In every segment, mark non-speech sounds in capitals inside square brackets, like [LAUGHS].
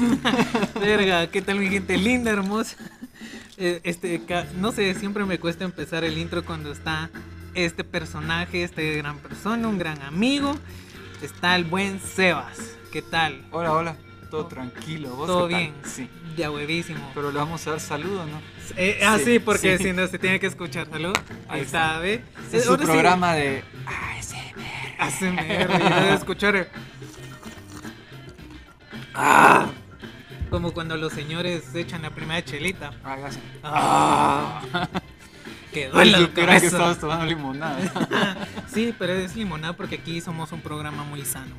[LAUGHS] Verga, ¿qué tal mi gente linda, hermosa? Eh, Este, no sé, siempre me cuesta empezar el intro cuando está este personaje, este gran persona, un gran amigo. Está el buen Sebas. ¿Qué tal? Hola, hola. Todo tranquilo. ¿Vos ¿Todo qué tal? bien? Sí. Ya huevísimo. Pero le vamos a dar saludo, ¿no? Eh, ah, sí, porque sí. si no se tiene que escuchar. Salud. Ahí. Este es su Ahora sí, programa de ASMR. ASMR, y debe escuchar. [LAUGHS] Ah, como cuando los señores se echan la primera chelita. Hágase. Ah, que duele la creía que cabeza. estabas tomando limonada. [LAUGHS] Sí, pero es limonada porque aquí somos un programa muy sano.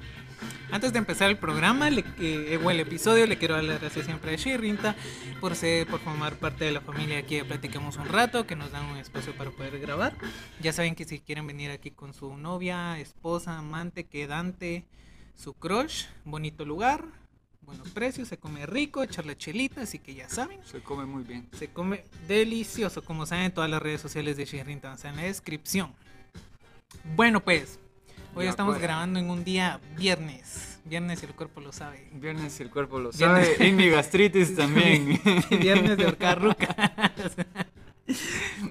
Antes de empezar el programa, le, eh, o el episodio, le quiero dar las gracias siempre a Shirinta por ser, por formar parte de la familia aquí de Platicamos un rato, que nos dan un espacio para poder grabar. Ya saben que si quieren venir aquí con su novia, esposa, amante, quedante, su crush, bonito lugar, buenos precios, se come rico, echarle chelita, así que ya saben. Se come muy bien. Se come delicioso, como saben, todas las redes sociales de Shirin están en la descripción. Bueno, pues, hoy Ya, estamos grabando en un día viernes. Viernes y el cuerpo lo sabe. Viernes el cuerpo lo Viernes. [LAUGHS] sabe. Y mi gastritis [LAUGHS] también. viernes de horcarruca.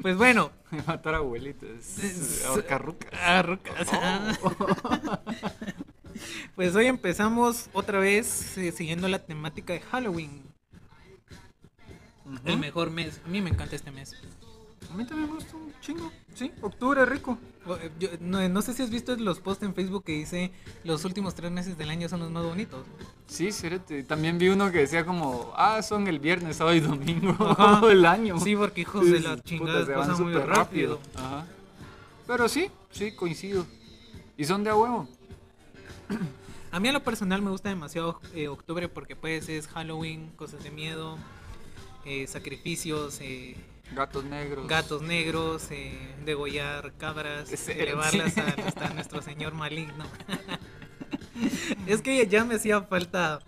pues bueno, [LAUGHS] Matar abuelitas. Ahorcarrucas. arrucas. Pues hoy empezamos otra vez eh, siguiendo la temática de Halloween. El mejor mes. A mí me encanta este mes. A mí también me gusta un chingo. Sí, octubre rico. O, eh, yo- no, no sé si has visto los posts en Facebook que dice los últimos tres meses del año son los más bonitos. Sí, cérate. También vi uno que decía como, ah, son el viernes, sábado y domingo [LAUGHS] del año. Sí, porque hijos Sí, de la chingada se van muy súper rápido. Ajá. Pero sí, sí, coincido. Y son de a huevo. A mí a lo personal me gusta demasiado eh, octubre porque pues es Halloween, cosas de miedo, eh, sacrificios, eh, Gatos negros. gatos negros, degollar cabras, [LAUGHS] a, hasta nuestro señor maligno. [LAUGHS] es que ya me hacía falta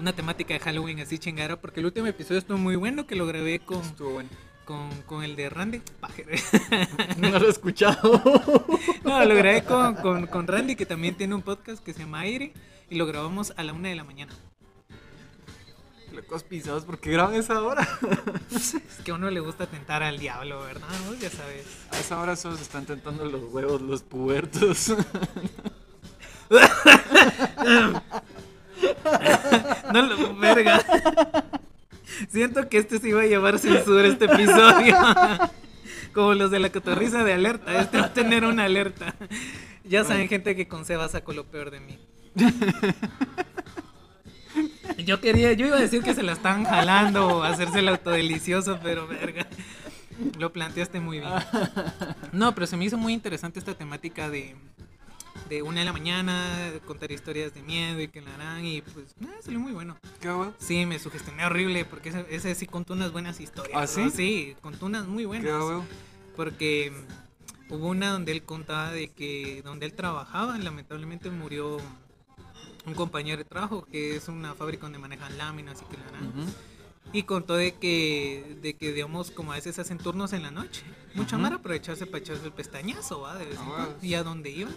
una temática de Halloween así chingara porque el último episodio estuvo muy bueno que lo grabé con, Estuvo bueno. Con, con el de Randy. Pajero. [LAUGHS] No lo he escuchado. [LAUGHS] No, lo grabé con, con, con Randy, que también tiene un podcast que se llama Aire, y lo grabamos a la una de la mañana. Locos pisados, porque graban esa hora? [LAUGHS] Es que a uno le gusta tentar al diablo, ¿verdad? Vos Ya sabes. A esa hora solo se están tentando los huevos, los pubertos. No lo, verga. Siento que este se iba a llevar censura este episodio. [LAUGHS] Como los de la cotorriza de alerta. Este va a tener una alerta. Ya saben, gente, que con Seba saco lo peor de mí. [LAUGHS] Yo quería, yo iba a decir que se la están jalando o hacerse el autodelicioso, pero verga. Lo planteaste muy bien. [LAUGHS] No, pero se me hizo muy interesante esta temática de, de una de la mañana, contar historias de miedo y que la harán y pues nada, salió muy bueno. ¿Qué? Sí, me sugestioné horrible porque ese, ese sí contó unas buenas historias. ¿Ah, sí? ¿no? Sí, contó unas muy ¿Qué buenas. huevo? Porque hubo una donde él contaba de que donde él trabajaba, lamentablemente murió un compañero de trabajo que es una fábrica donde manejan láminas y que la harán. Ujú. Y contó de que, de que, digamos, como a veces hacen turnos en la noche. Mucha mara aprovecharse para echarse el pestañazo, ¿va? De vez en Ah, cuando. Y a donde iba.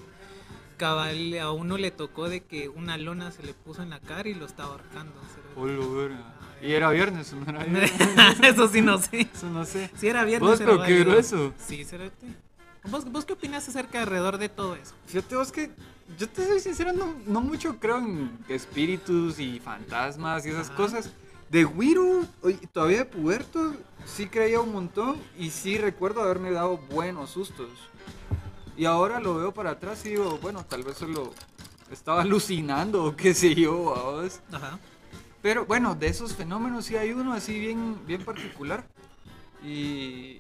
Cabal, a uno le tocó de que una lona se le puso en la cara y lo estaba ahorcando. Verga. Y era viernes, ¿o no era viernes? [LAUGHS] Eso sí no sé. Eso no sé. Si era viernes. Vos, pero qué grueso. Sí, cerote. ¿Vos, ¿Vos qué opinas acerca alrededor de todo eso? Fíjate vos que yo te soy sincero, no, no mucho creo en espíritus y fantasmas y esas Ajá. cosas. De Wiru, todavía de puberto, sí creía un montón y sí recuerdo haberme dado buenos sustos. Y ahora lo veo para atrás y digo, bueno, tal vez solo estaba alucinando o [LAUGHS] qué sé yo, vos. Ajá. Pero bueno, de esos fenómenos sí hay uno así bien, bien particular. Y.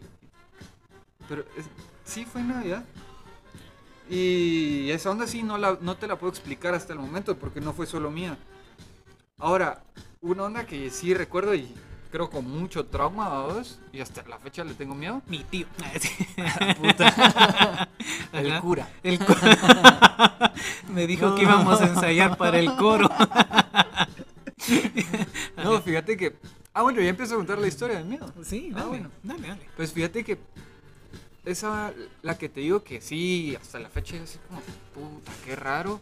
Pero es- sí fue en Navidad. Y esa onda sí no, la, no te la puedo explicar hasta el momento porque no fue solo mía. Ahora, una onda que sí recuerdo y creo con mucho trauma vos, y hasta la fecha le tengo miedo. Mi tío. [LAUGHS] [LAUGHS] El Ajá. cura. El. [LAUGHS] Me dijo que íbamos a ensayar para el coro. No, fíjate que... Ah, bueno, ya empiezo a contar la historia del miedo. Sí, Ah, dale, bueno. dale, dale. Pues fíjate que esa, la que te digo que sí, hasta la fecha es así como, puta, qué raro.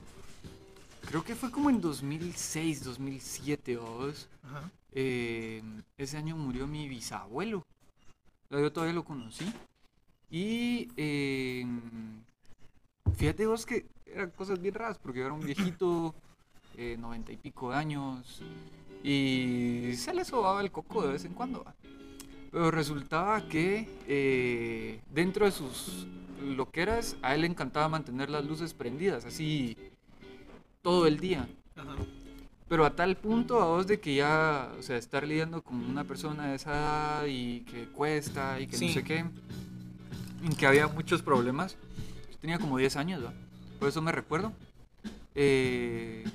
Creo que fue como en 2006, 2007 o dos. Ajá. Eh, ese año murió mi bisabuelo. Yo todavía lo conocí. Y eh, fíjate vos que eran cosas bien raras, porque yo era un viejito, eh, noventa y pico de años, y se le sobaba el coco de vez en cuando. Pero resultaba que eh, dentro de sus loqueras, a él le encantaba mantener las luces prendidas, así todo el día. Ajá. Pero a tal punto a vos de que ya, o sea, estar lidiando con una persona de esa edad y que cuesta y que Sí. no sé qué, en que había muchos problemas. Yo tenía como 10 años, ¿va? Por eso me recuerdo. eh,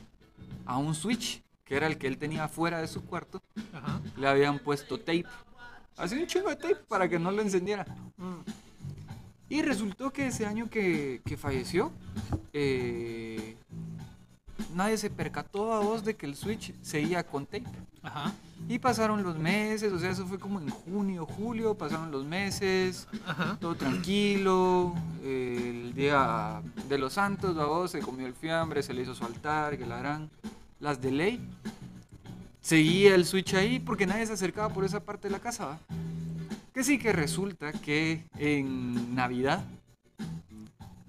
a un switch, que era el que él tenía fuera de su cuarto, Ajá. le habían puesto tape. Así un chingo de tape para que no lo encendiera. Y resultó que ese año que, que falleció, eh, nadie se percató a vos de que el Switch seguía con tape. Ajá. Y pasaron los meses, o sea, eso fue como en junio, julio, pasaron los meses, Ajá. todo tranquilo. eh, el día de los santos, a vos se comió el fiambre, se le hizo su altar, que la harán. Las de ley. Seguía el Switch ahí porque nadie se acercaba por esa parte de la casa, ¿va? Que sí que resulta que en Navidad,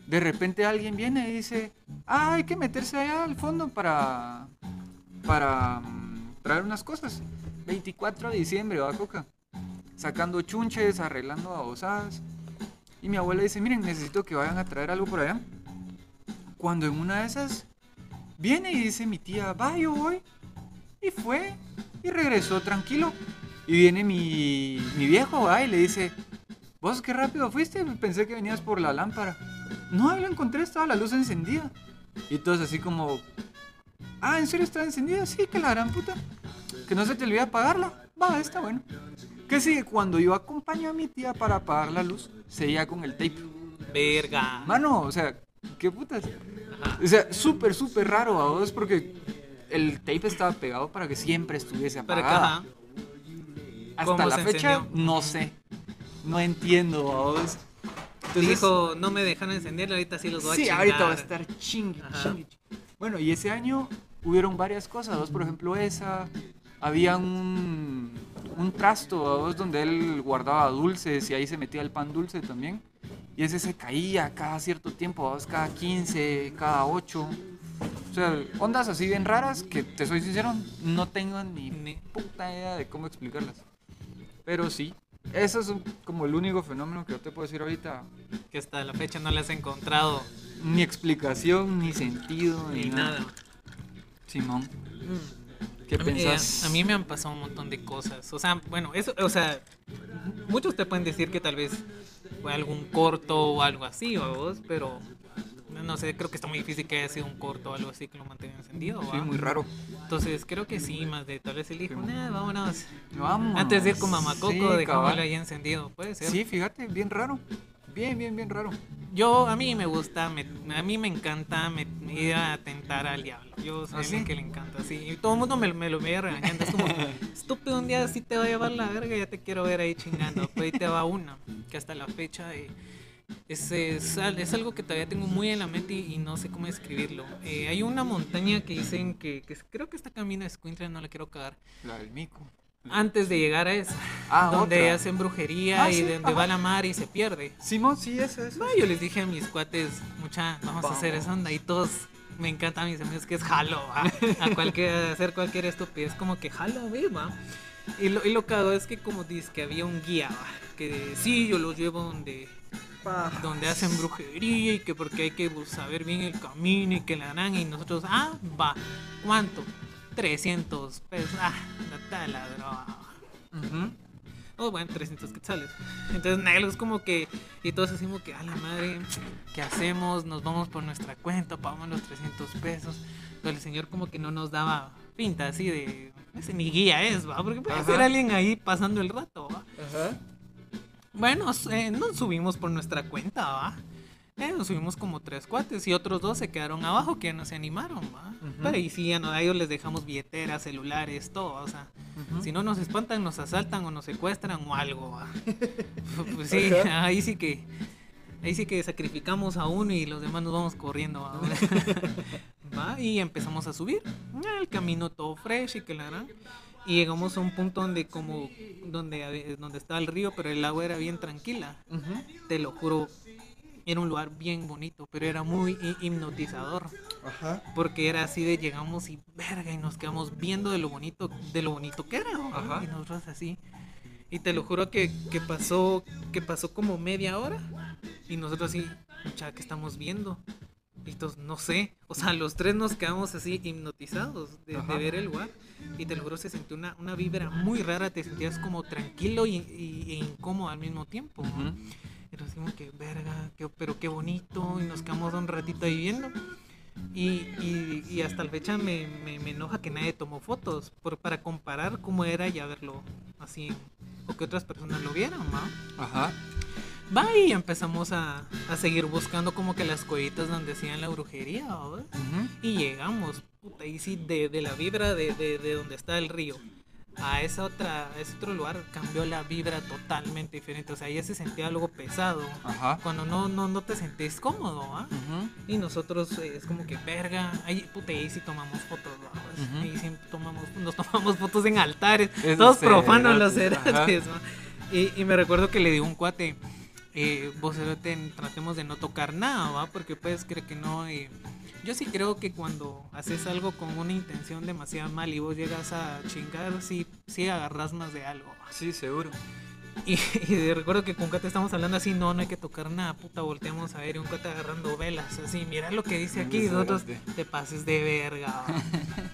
de repente alguien viene y dice, ah, hay que meterse allá al fondo para, para mm, traer unas cosas. 24 de diciembre, va Coca. Sacando chunches, arreglando babosadas. Y mi abuela dice, miren, necesito que vayan a traer algo por allá. Cuando en una de esas viene y dice mi tía, va, yo voy. Y fue y regresó tranquilo. Y viene mi, mi viejo, va, y le dice, vos qué rápido fuiste, pensé que venías por la lámpara. No, ahí lo encontré, estaba la luz encendida. Y todos así como, ah, ¿en serio estaba encendida? Sí, que la gran puta. Que no se te olvide apagarla. Va, está bueno. Que sí, cuando yo acompaño a mi tía para apagar la luz, seguía con el tape. Verga. Mano, o sea, qué putas. Ajá. O sea, súper, súper raro a vos porque el tape estaba pegado para que siempre estuviese apagada. Hasta ¿Cómo la fecha, encendió? no sé. No entiendo a vos. Entonces, Dijo, no me dejaron encenderlo, ahorita sí los voy a sí, ahorita va a estar chingue, Ajá. chingue. Bueno, y ese año hubieron varias cosas. Vos, por ejemplo, esa. Había un, un trasto vos, donde él guardaba dulces y ahí se metía el pan dulce también. Y ese se caía cada cierto tiempo, vos, cada 15, cada 8. O sea, ondas así bien raras que, te soy sincero, no tengo ni Ni- puta idea de cómo explicarlas. Pero sí, eso es un- como el único fenómeno que yo te puedo decir ahorita. Que hasta la fecha no le has encontrado Ni explicación, ni sentido, ni, ni nada. nada. Simón, ¿qué A mí, eh, pensás? a mí me han pasado un montón de cosas. O sea, bueno, eso, o sea, muchos te pueden decir que tal vez fue algún corto o algo así, ¿va vos, pero no sé, creo que está muy difícil que haya sido un corto o algo así que lo mantenga encendido, Sí, ¿va? muy raro. Entonces creo que sí, más de tal vez él dijo, nah, vámonos. Vamos. Antes de ir con Mamacoco, Sí, dejámoslo ahí encendido, puede ser. Sí, fíjate, bien raro. Bien, bien, bien raro. Yo, a mí me gusta, me- a mí me encanta me, ir a tentar al diablo. Yo soy ¿Ah, sí? que le encanta, sí. Y todo el mundo me, me lo veía regañando. Es como, [LAUGHS] estúpido, un día sí te va a llevar la verga, ya te quiero ver ahí chingando. Pues ahí te va una, que hasta la fecha es, es, es algo que todavía tengo muy en la mente y, y no sé cómo describirlo. Eh, hay una montaña que dicen que, que creo que esta camino de Escuintla, no la quiero cagar. La del mico. Antes de llegar a esa, Ah, donde otra. hacen brujería Ah, y sí, donde ajá. va la mar y se pierde. Simón, sí, esa es. No, yo les dije a mis cuates, mucha, vamos, a hacer Vamos. esa onda y todos me encanta a mis amigos que es jalo, ¿va? a cualquier a hacer cualquier estupidez como que jalo, ve, va. Y lo, y lo cago es que como dice que había un guía, ¿va? que sí, yo los llevo donde donde hacen brujería y que porque hay que saber bien el camino y que la harán y nosotros, ah, va, ¿cuánto? 300 pesos, ah, date la droga. Ujú. Oh, bueno, 300 quetzales. Entonces, Nelo es como que. Y todos decimos que, a la madre, ¿qué hacemos? Nos vamos por nuestra cuenta, pagamos los 300 pesos. Pero el señor, como que no nos daba pinta así de. Ese ni guía es, ¿va? Porque puede Ajá. ser alguien ahí pasando el rato, ¿va? Ajá. Bueno, eh, nos subimos por nuestra cuenta, ¿va? Eh, nos subimos como tres cuates y otros dos se quedaron abajo que no se animaron, ¿va? Pero y sí, ya a ellos les dejamos billeteras, celulares, todo, o sea, si no nos espantan, nos asaltan o nos secuestran o algo, ¿va? [LAUGHS] Pues sí, Ajá. ahí sí que, ahí sí que sacrificamos a uno y los demás nos vamos corriendo, ¿va? [LAUGHS] [LAUGHS] ¿Va? Y empezamos a subir, el camino todo fresh y que la gran. Y llegamos a un punto donde como donde, donde estaba el río, pero el agua era bien tranquila. Ujú. Te lo juro, era un lugar bien bonito, pero era muy hi- hipnotizador. Ajá. Porque era así de llegamos y verga y nos quedamos viendo de lo bonito, de lo bonito que era. Ajá. Y nosotros así. Y te lo juro que, que pasó, que pasó como media hora. Y nosotros así, mucha, que estamos viendo? Y entonces, no sé. O sea, los tres nos quedamos así hipnotizados de, ver el lugar. Y te lo juro, se sintió una, una vibra muy rara. Te sentías como tranquilo y, y- e incómodo al mismo tiempo. ¿no? Ujú. Y nos que verga, pero qué bonito. Y nos quedamos un ratito ahí viendo. Y, y, y hasta la fecha me, me, me enoja que nadie tomó fotos por, para comparar cómo era y a verlo así. O que otras personas lo vieran, ¿no? Ajá. Va y empezamos a, a seguir buscando como que las cuevitas donde hacían la brujería, ¿va? Ujú. Y llegamos, puta, y sí, de, de la vibra de, de, de donde está el río a esa otra, a ese otro lugar cambió la vibra totalmente diferente. O sea, ya se sentía algo pesado. Ajá. Cuando no, no, no te sentís cómodo, ¿ah? Ujú. Y nosotros eh, es como que verga, ahí puta, ahí sí tomamos fotos, ¿va? Pues, Ujú. Ahí sí tomamos, nos tomamos fotos en altares, Esos todos profanos los cerotes, ¿va? Y, y me recuerdo que le di un cuate, eh, vos tratemos de no tocar nada, ¿va? Porque puedes creer que no, eh, yo sí creo que cuando haces algo con una intención demasiado mal y vos llegas a chingar, sí, sí agarras más de algo, ¿va? Sí, seguro. Y, [LAUGHS] y recuerdo que con Cate estamos hablando así, no, no hay que tocar nada, puta, volteamos a ver y un Cate agarrando velas, así, mira lo que dice aquí, nosotros te pases de verga. va.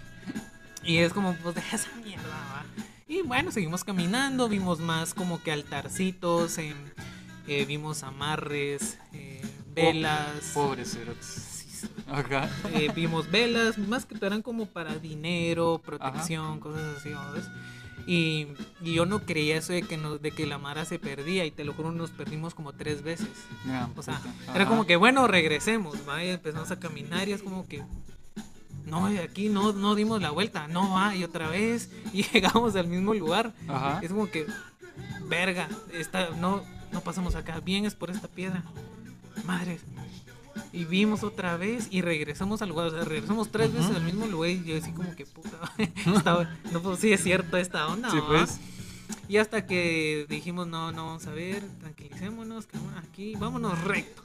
[LAUGHS] y es como, pues deja esa mierda, va. Y bueno, seguimos caminando, vimos más como que altarcitos, eh, vimos amarres, eh, velas. Pobres cerotes. Ajá. Eh, vimos velas, más que eran como para dinero, protección, cosas así, ¿ves? Y, y yo no creía eso de que, nos, de que la Mara se perdía y te lo juro, nos perdimos como tres veces. O sea, era como que, bueno, regresemos, ¿va? Y empezamos a caminar y es como que, no, aquí no, no dimos la vuelta, no va, y otra vez, [LAUGHS] y llegamos al mismo lugar. Ajá. Es como que, verga, esta, no, no pasamos acá, bien es por esta piedra. Madres. Y vimos otra vez y regresamos al lugar, o sea, regresamos tres veces al mismo lugar y yo así como que puta, [LAUGHS] no, pues sí es cierto esta onda. Sí, pues. Y hasta que dijimos, no, no, vamos a ver, tranquilicémonos, aquí, vámonos recto.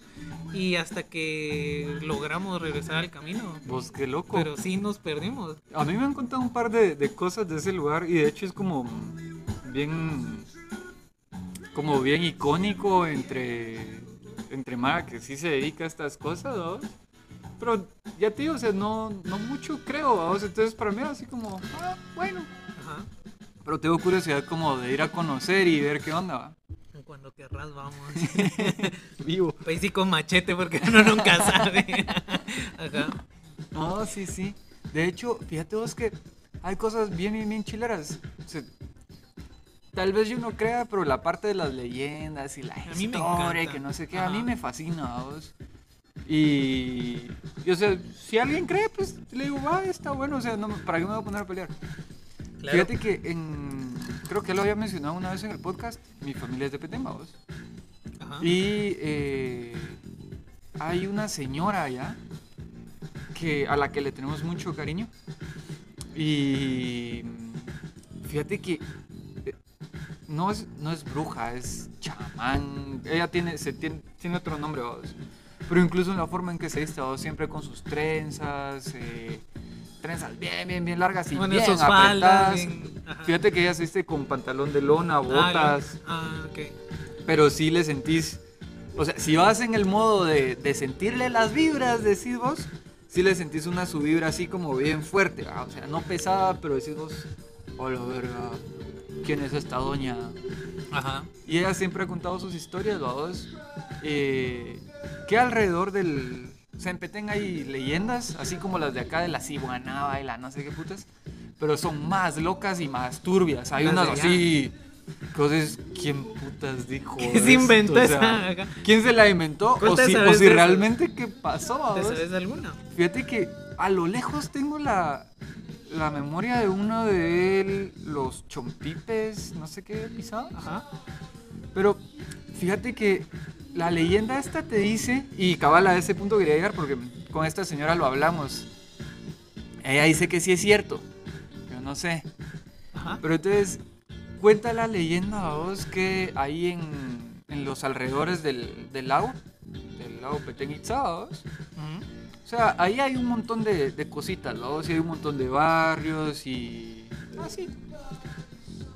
Y hasta que logramos regresar al camino. Vos, qué loco. Pero sí nos perdimos. A mí me han contado un par de, de cosas de ese lugar y de hecho es como bien como bien icónico entre entre Mara que sí se dedica a estas cosas, ¿no? Pero ya te digo, o sea, no, no mucho creo, ¿va? O sea, entonces para mí era así como, ah, bueno. Ajá. Pero tengo curiosidad como de ir a conocer y ver qué onda, ¿va? Cuando querrás, vamos. [LAUGHS] Vivo. Pues sí, con machete, porque uno nunca sabe. [LAUGHS] Ajá. No, sí, sí. De hecho, fíjate vos que hay cosas bien, bien, bien chileras. O sea, tal vez yo no crea, pero la parte de las leyendas y la A historia, que no sé qué, a mí me fascina, vos. Y, y, o sea, si alguien cree, pues le digo, va, está bueno, o sea, no, ¿para qué me voy a poner a pelear? Claro. Fíjate que en, creo que lo había mencionado una vez en el podcast, mi familia es de Petén, vos. Ajá. Y eh, hay una señora allá que, a la que le tenemos mucho cariño. Y fíjate que no es, no es bruja, es chamán. Ella tiene, se tiene, tiene otro nombre, vamos. Pero incluso en la forma en que se viste, vamos, siempre con sus trenzas, eh, trenzas bien, bien, bien largas y Bueno, bien faldas. apretadas. bien- ajá. Fíjate que ella se viste con pantalón de lona, Ah, botas. Ah, ok. Pero sí le sentís. O sea, si vas en el modo de, de sentirle las vibras, decís vos, sí le sentís una su vibra así como bien fuerte. ¿va? O sea, no pesada, pero decís vos, hola verga. Quién es esta doña. Ajá. Y ella siempre ha contado sus historias, vamos. Eh, que alrededor del. O sea, en Petén hay leyendas, así como las de acá de la Cibuanaba y la no sé qué putas. Pero son más locas y más turbias. Hay Las unas así. Cosas, ¿quién putas dijo? [LAUGHS] ¿Qué se inventó O sea, esa? ¿Quién se la inventó? O ¿Cuántas si, o si realmente qué pasó. ¿Te sabes alguna? Fíjate que a lo lejos tengo la, la memoria de uno de él, los chompipes, no sé qué pisado. Ajá. Pero fíjate que la leyenda esta te dice, y cabal a ese punto quería llegar porque con esta señora lo hablamos. Ella dice que sí es cierto, yo no sé. Ajá. Pero entonces cuenta la leyenda a vos que ahí en, en los alrededores del, del lago, del lago Petén Itzá, Ujú. O sea, ahí hay un montón de, de cositas, ¿no? Sí, hay un montón de barrios y... Así.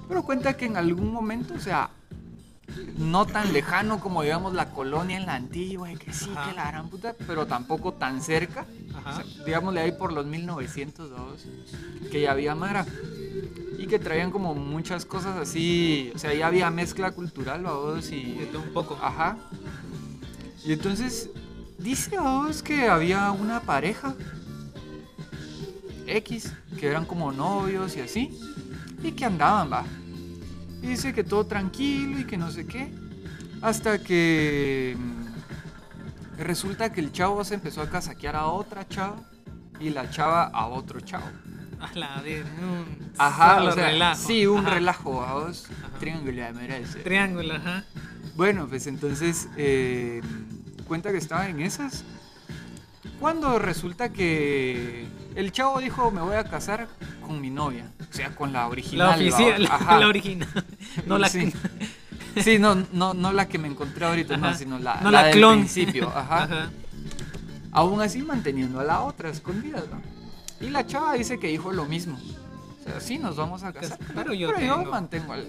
Pero cuenta que en algún momento, o sea, no tan lejano como digamos la colonia en la antigua, y que sí, Ajá. que la gran puta, pero tampoco tan cerca. Ajá. O sea, digámosle ahí por los 1902, que ya había Mara. Y que traían como muchas cosas así, o sea, ya había mezcla cultural, vos, y... De todo un poco. Ajá. Y entonces dice a vos que había una pareja X, que eran como novios y así, y que andaban, va. Y dice que todo tranquilo y que no sé qué, hasta que mm, resulta que el chavo se empezó a casaquear a otra chava y la chava a otro chavo. A la ver, un Ajá, solo o sea, relajo. sí, un Ajá. relajo, vos. Ajá. Triángulo, me ese. Triángulo, ajá. Bueno, pues entonces eh, cuenta que estaba en esas. Cuando resulta que el chavo dijo, me voy a casar con mi novia. O sea, con la original. La oficial, la original. No la Sí. [LAUGHS] Sí, no, no, no la que me encontré ahorita, no, sino la, No la del clon. principio. [LAUGHS] Ajá. Ajá. Aún así manteniendo a la otra escondida, ¿no? Y la chava dice que dijo lo mismo. O sea, sí, nos vamos a casar. Pero yo tengo. mantengo al,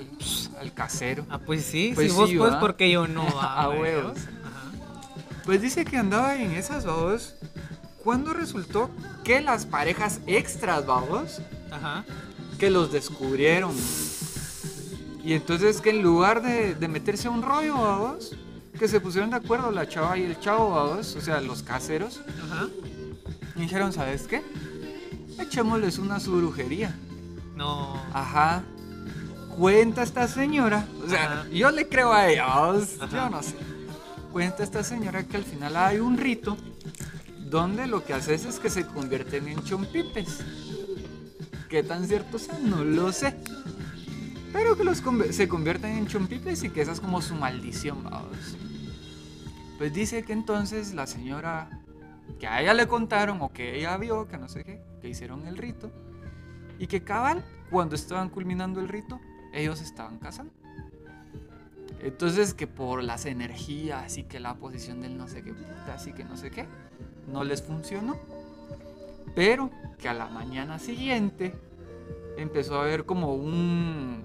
al casero. Ah, pues sí, Pues si vos sí, puedes, ¿va? porque yo no? [LAUGHS] A Ah, huevos. Pues dice que andaba en esas babos. Cuando resultó que las parejas extras, babos, Ajá. que los descubrieron. Y entonces que en lugar de, de meterse a un rollo, babos, que se pusieron de acuerdo la chava y el chavo, babos, o sea, los caseros, Ajá. y dijeron, ¿sabes qué? Echémosles una su brujería. No. Ajá. Cuenta esta señora, o sea, Ajá. yo le creo a ella, babos, yo no sé. Cuenta esta señora que al final hay un rito donde lo que haces es que se convierten en chompipes. ¿Qué tan cierto sea? No lo sé. Pero que los se convierten en chompipes y que esa es como su maldición, vamos. Pues dice que entonces la señora, que a ella le contaron o que ella vio, que no sé qué, que hicieron el rito, y que cabal, cuando estaban culminando el rito, ellos estaban casando. Entonces que por las energías, así que la posición del no sé qué puta, así que no sé qué, no les funcionó. Pero que a la mañana siguiente empezó a haber como un,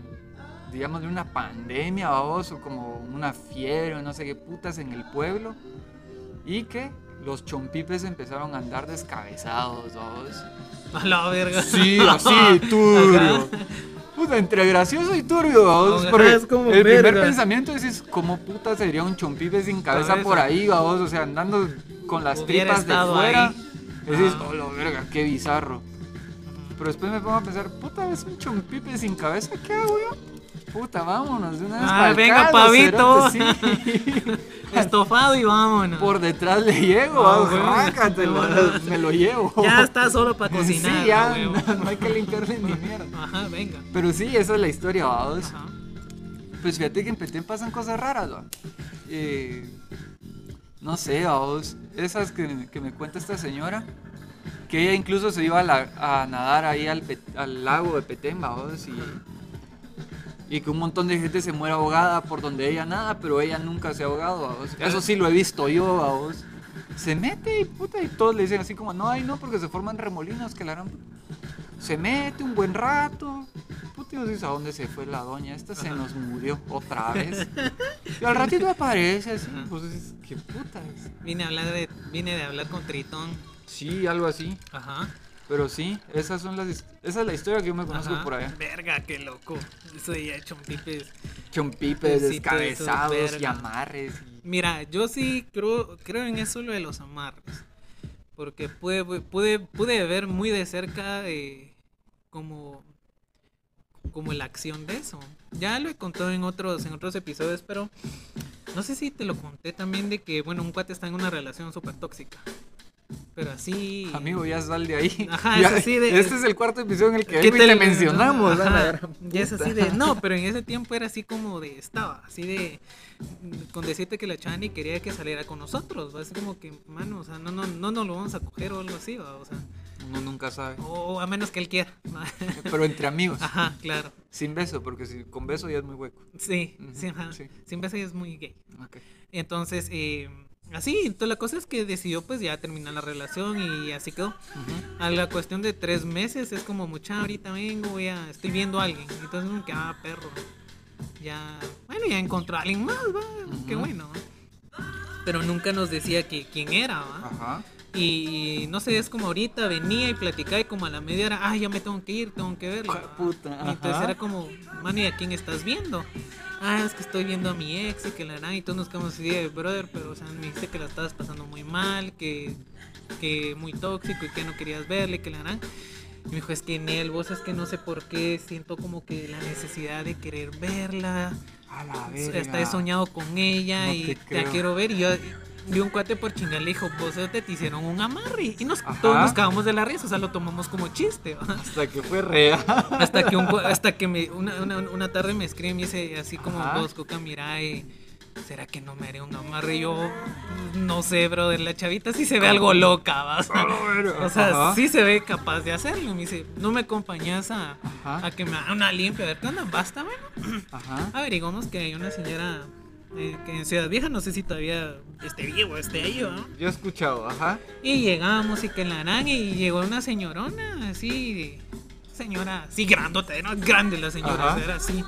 digamos, de una pandemia o como una fiebre, o no sé qué putas en el pueblo. Y que los chompipes empezaron a andar descabezados, vamos. [LAUGHS] A la verga. Sí, así, [LAUGHS] turbio. Puta, entre gracioso y turbio, es como el primer pensamiento es, ¿cómo puta sería un chompipe sin cabeza, Cabeza. por ahí, vamos? O sea, andando con las Hubiera tripas de fuera. Decís, Ajá. oh, la verga, qué bizarro. Pero después me pongo a pensar, puta, es un chompipe sin cabeza, ¿qué hago yo? Puta, vámonos de una vez Ah, venga, pavito. cerote, sí. [LAUGHS] [LAUGHS] [LAUGHS] Estofado y vámonos. Por detrás le llego, Ah, vamos, güey. rácatelo, me lo llevo. Ya está solo para cocinar. Sí, ya, no, no hay que limpiarle ni mierda. Ajá, venga. Pero sí, esa es la historia, vamos. Ajá. Pues fíjate que en Petén pasan cosas raras, ¿va? Eh, no sé, vamos. Esas que, que me cuenta esta señora. Que ella incluso se iba a, la- a nadar ahí al, Pet- al lago de Petén, vamos. Y, y que un montón de gente se muere ahogada por donde ella nada, pero ella nunca se ha ahogado, vamos. Eso sí lo he visto yo, vamos. Se mete y puta, y todos le dicen así como, no, ay no, porque se forman remolinos que la harán. Se mete un buen rato. Puta, vos dices, ¿a dónde se fue la doña? Esta se nos murió otra [LAUGHS] vez. Y al ratito aparece así. Pues dices, ¿qué puta es? Vine a hablar de, vine de hablar con Tritón. Sí, algo así. Ajá. Pero sí, esas son las, esa es la historia que yo me conozco Ajá. por allá. Verga, qué loco. Eso ya chompipes. Chompipes, todo eso, descabezados y amarres. y- Mira, yo sí creo, creo en eso lo de los amarres. Porque pude, pude, pude ver muy de cerca eh, como, como la acción de eso. Ya lo he contado en otros, en otros episodios, pero no sé si te lo conté también de que, bueno, un cuate está en una relación súper tóxica. Pero así... Amigo, ya sal de ahí. Ajá, Ya- es así de- Este es el cuarto episodio en el que, ¿Qué vengo y te tal? mencionamos. Ajá, ya es así de. No, pero en ese tiempo era así como de. Estaba, así de. Con decirte que la Chani quería que saliera con nosotros. ¿va? Así como que, mano, o sea, no, no, no nos lo vamos a coger o algo así, ¿va? O sea, Uno nunca sabe. o a menos que él quiera. [LAUGHS] Pero entre amigos. Ajá, claro. Sin beso, porque si con beso ya es muy hueco. Sí, sí, ajá. sí. Siempre así es muy gay. Ok. Entonces, eh, así, entonces la cosa es que decidió pues ya terminar la relación y así quedó. A la cuestión de tres meses es como mucha, ahorita vengo, voy a, estoy viendo a alguien. Entonces como que, ah, perro. Ya, bueno, ya encontró a alguien más, va, qué Ujú. bueno. ¿va? Pero nunca nos decía que quién era, ¿va? Ajá. Y, y no sé, es como ahorita venía y platicaba y como a la media hora, ah, ya me tengo que ir, tengo que verlo. ¿va? puta, Y entonces ajá. era como, mano, ¿y a quién estás viendo? Ah, es que estoy viendo a mi ex y que la harán y todos nos quedamos así de brother, pero o sea, me dijiste que la estabas pasando muy mal, que, que muy tóxico y que no querías verle, que la harán. Y me dijo, es que Nel, vos es que no sé por qué siento como que la necesidad de querer verla. A la verga. Hasta he soñado con ella No y te creo. quiero ver. Y yo vi un cuate por chingar, le dijo, vos te, te hicieron un amarre. Y nos, Ajá. todos nos cagamos de la risa, o sea, lo tomamos como chiste. ¿va? Hasta que fue real. Hasta que, un, hasta que me, una, una, una tarde me escribe y me dice así como vos, Coca, mira, eh, ¿será que no me haré un amarre? Y yo, no sé, brother, la chavita sí se ve algo loca, ¿va? O sea, o sea, Ajá. sí se ve capaz de hacerlo. Me dice, ¿no me acompañas a, a que me haga una limpia? A ver, ¿qué onda? Basta, bueno. Ajá. [CLEARS THROAT] Averiguamos que hay una señora eh, que en Ciudad Vieja, no sé si todavía esté vivo, esté ahí, ¿no? Yo he escuchado, ajá. Y llegamos y que la harán y llegó una señorona así, señora, sí, grandota, era grande la señora, Ajá. era así.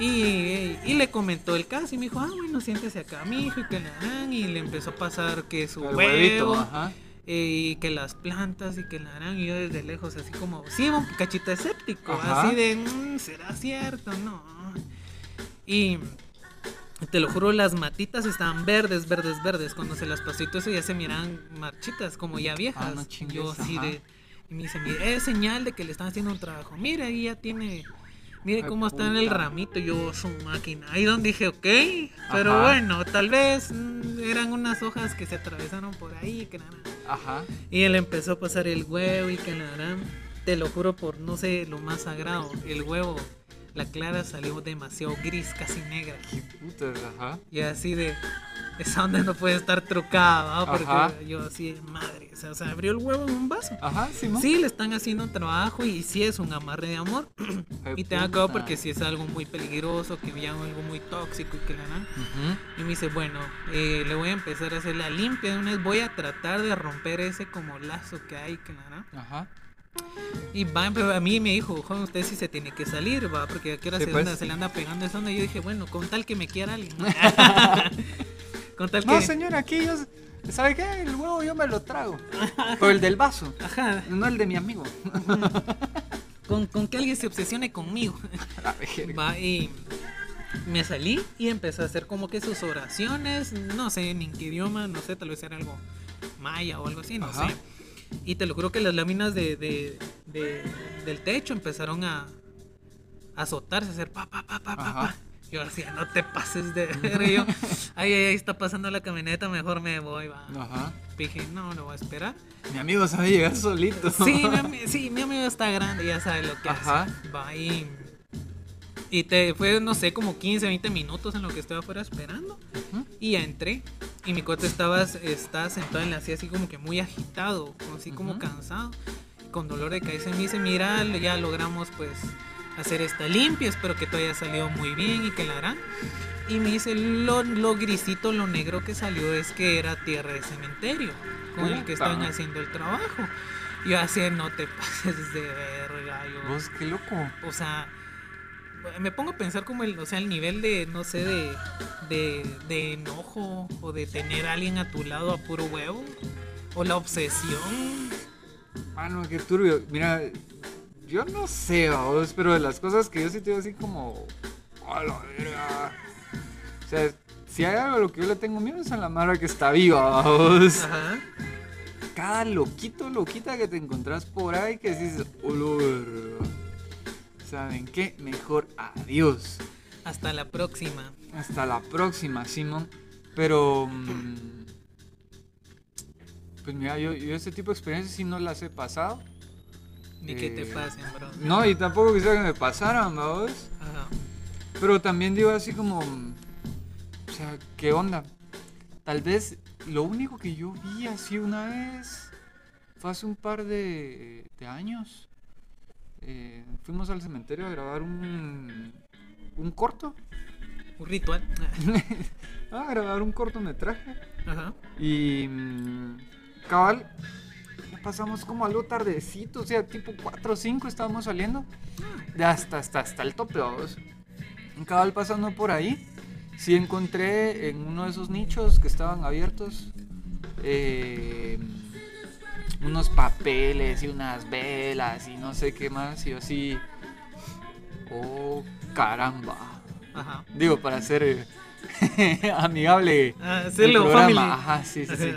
Y, y le comentó el caso y me dijo, ah, bueno, siéntese acá, mi hijo, y que la harán. Y le empezó a pasar que su El huevo, huevito, ajá. eh, y que las plantas y que la harán. Y yo desde lejos, así como, sí, un cachito escéptico, Ajá. así de, "Mm, ¿será cierto? No. Y te lo juro, las matitas estaban verdes, verdes, verdes. Cuando se las pasó y todo eso ya se miran marchitas, como ya viejas. Ah, no chingues, yo así de. Y me dice, mire, es señal de que le están haciendo un trabajo. Mira, ahí ya tiene. Mire Ay, cómo está en el ramito. Yo, su máquina. Ahí donde dije, ok. Pero Ajá. bueno, tal vez mm, eran unas hojas que se atravesaron por ahí. Que nada. Ajá. Y él empezó a pasar el huevo y que nada. Te lo juro por no sé lo más sagrado. El huevo, la clara salió demasiado gris, casi negra. Qué putas, ajá. Y así de. Esa onda no puede estar trucada, ¿va? porque Ajá. yo así, madre, o sea, o sea, abrió el huevo en un vaso. Ajá, sí, ¿no? Sí, le están haciendo un trabajo y sí es un amarre de amor. [CLEARS THROAT] Ay, Y te acabado puta. porque si es algo muy peligroso, que ya algo muy tóxico y que la dan. Ujú. Y me dice, bueno, eh, le voy a empezar a hacer la limpia de una vez, voy a tratar de romper ese como lazo que hay, que la dan. Ajá. Y va, a mí me dijo, joven, usted sí se tiene que salir, va, porque aquí ahora Sí, se, pues. anda- se le anda pegando esa onda. Y yo dije, bueno, con tal que me quiera alguien. [LAUGHS] con tal No, que... señor, aquí yo. ¿Sabe qué? El huevo yo me lo trago. [LAUGHS] O el del vaso. Ajá, No el de mi amigo. [LAUGHS] con, con que alguien se obsesione conmigo. Va, y me salí y empezó a hacer como que sus oraciones, no sé en qué idioma, no sé, tal vez era algo maya o algo así, no Ajá. sé. Y te lo juro que las láminas de, de- de- del techo empezaron a, a azotarse, a hacer pa, pa, pa, pa, pa, pa. Yo decía, no te pases de ver. Yo, [LAUGHS] ay, ay, ay, está pasando la camioneta, mejor me voy, va. Ajá. Dije, no, no voy a esperar. Mi amigo sabe llegar solito. Sí, mi, [LAUGHS] sí, mi amigo está grande, ya sabe lo que Ajá. hace. Va y, y te fue, no sé, como 15, 20 minutos en lo que estaba afuera esperando. Ujú. Y ya entré. Y mi cuate estaba, estaba sentado en la silla así como que muy agitado, así como Ujú. cansado, con dolor de cabeza. Y me dice, mira, ya logramos pues hacer esta limpia, espero que todo haya salido muy bien y que la harán. Y me dice, lo, lo grisito, lo negro que salió es que era tierra de cementerio, con el que están haciendo el trabajo. Y yo así, no te [LAUGHS] pases de verga. Yo, Vos, qué loco. o sea, me pongo a pensar como el, o sea, el nivel de, no sé, de, de, de enojo o de tener a alguien a tu lado a puro huevo. O la obsesión. Mano, qué turbio. Mira, yo no sé, vos, pero de las cosas que yo sí te digo así como. A la verga. O sea, si hay algo a lo que yo le tengo miedo es a la mara que está viva, vos. Ajá. Cada loquito, loquita que te encontrás por ahí que dices, "Hola, verga". ¿Saben qué? Mejor adiós. Hasta la próxima. Hasta la próxima, Simón. Pero. mm, Pues mira, yo, yo este tipo de experiencias sí no las he pasado. Ni que te Eh, pasen, bro. No, y tampoco quisiera que me pasaran, vamos. Ajá. Pero también digo así como. O sea, ¿qué onda? Tal vez lo único que yo vi así una vez fue hace un par de, de años. Eh, fuimos al cementerio a grabar un, un corto. Un ritual. A [LAUGHS] grabar un cortometraje. Ajá. Y mm, cabal, pasamos como algo tardecito, o sea, tipo 4 o 5 estábamos saliendo. De hasta, hasta, hasta el tope, vamos. Cabal pasando por ahí, sí encontré en uno de esos nichos que estaban abiertos eh, unos papeles y unas velas y no sé qué más. Y yo así, oh caramba. Ajá. Digo, para ser eh, [LAUGHS] amigable. Ah, el hacerlo programa. Ajá, sí, sí, sí.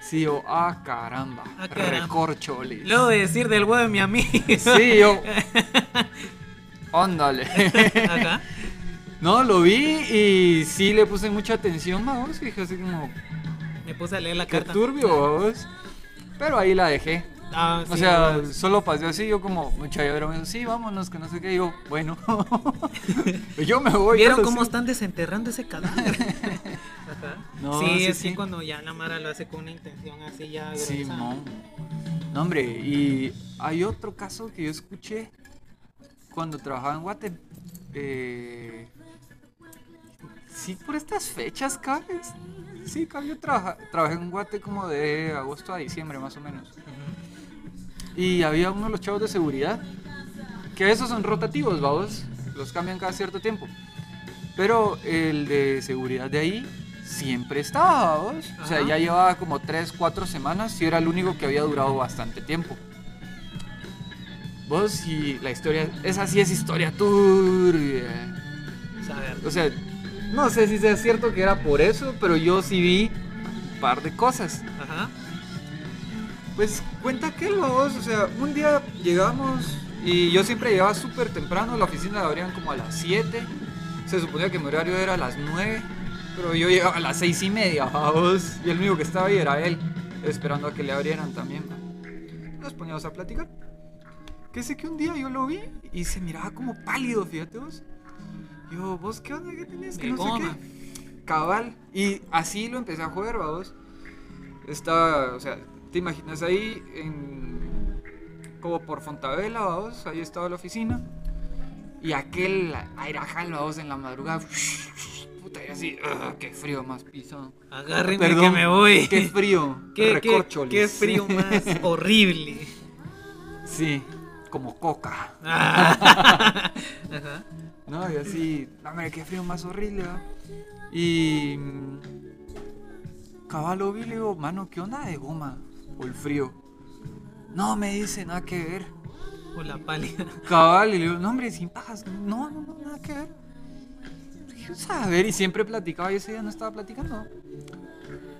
Sí, yo, ah, caramba. Ah, caramba. Recorcholis. Luego de decir del huevo de mi amigo. Sí, yo. [LAUGHS] Óndale. Ajá. no, lo vi y sí le puse mucha atención, vamos. Así como, Me puse a leer la qué carta. turbio, vamos. Pero ahí la dejé. Ah, O sí, sea, solo pasé así, yo como, mucha llora, me dijo, sí, vámonos, que no sé qué. Y yo, bueno, [LAUGHS] yo me voy. ¿Vieron yo cómo sí. están desenterrando ese cadáver? Ajá. [LAUGHS] No, sí, sí, es sí. que cuando ya la Mara lo hace con una intención así ya gruesa. Simón. No, hombre, y hay otro caso que yo escuché cuando trabajaba en Guate. Eh, sí, por estas fechas, cabes. Sí, cabe, yo trabaja- trabajé en Guate como de agosto a diciembre, más o menos. Y había uno de los chavos de seguridad, que esos son rotativos, vamos, los cambian cada cierto tiempo. Pero el de seguridad de ahí siempre estaba, vamos. O sea, ya llevaba como 3, 4 semanas y era el único que había durado bastante tiempo. Vos y la historia, esa sí es historia turbia. O sea, no sé si sea cierto que era por eso, pero yo sí vi un par de cosas. Ajá. Pues cuenta que vos, o sea, un día llegamos y yo siempre llegaba súper temprano, la oficina la abrían como a las 7, se suponía que mi horario era a las 9, pero yo llegaba a las 6 y media, vos, y el único que estaba ahí era él, esperando a que le abrieran también. Nos poníamos a platicar. Que sé que un día yo lo vi y se miraba como pálido, fíjate vos. Yo, ¿vos qué onda? ¿Qué tenés? Que De no sé qué. Cabal. Y así lo empecé a joder, vos. Estaba, o sea, te imaginas ahí en. como por Fontavela, vamos, ahí estaba la oficina. Y aquel airajal, vamos, en la madrugada. [LAUGHS] Puta, y así, qué frío más pisado. Agárrenme que me voy. Qué frío. [LAUGHS] Qué, qué, qué frío más [LAUGHS] horrible. Sí, como coca. Ajá. No, y así, no, hombre, qué frío más horrible, ¿va? Y. mm, Cabal lo vi le digo, mano, ¿qué onda de goma? O el frío. No, me dice, nada que ver. O la pálida. Cabal, y le digo, no, hombre, sin pajas. No, no, no, nada que ver. Saber, y siempre platicaba y ese día no estaba platicando.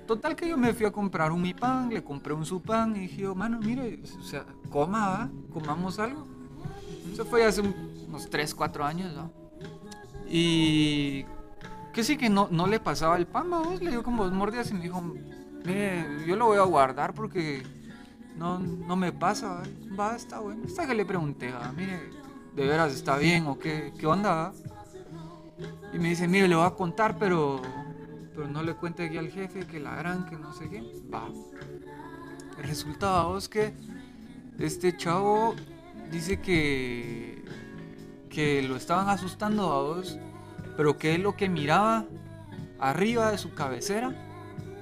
Total que yo me fui a comprar un mi pan, le compré un su pan y dije, yo, mano, mire, o sea, coma, ¿va? Comamos algo. Eso fue hace un- unos 3, 4 años, ¿no? Y que sí que no, no le pasaba el pan, vamos, le dio como dos mordidas y me dijo, mire, yo lo voy a guardar porque no, no me pasa, ¿va? va, está bueno. Hasta que le pregunté, "Ah, mire, ¿de veras está bien o qué, qué onda? va?". Y me dice, mire, le voy a contar, pero, pero no le cuente aquí al jefe que la gran, que no sé qué. Va. Resulta, vos, que este chavo dice que, que lo estaban asustando a vos, pero que él lo que miraba arriba de su cabecera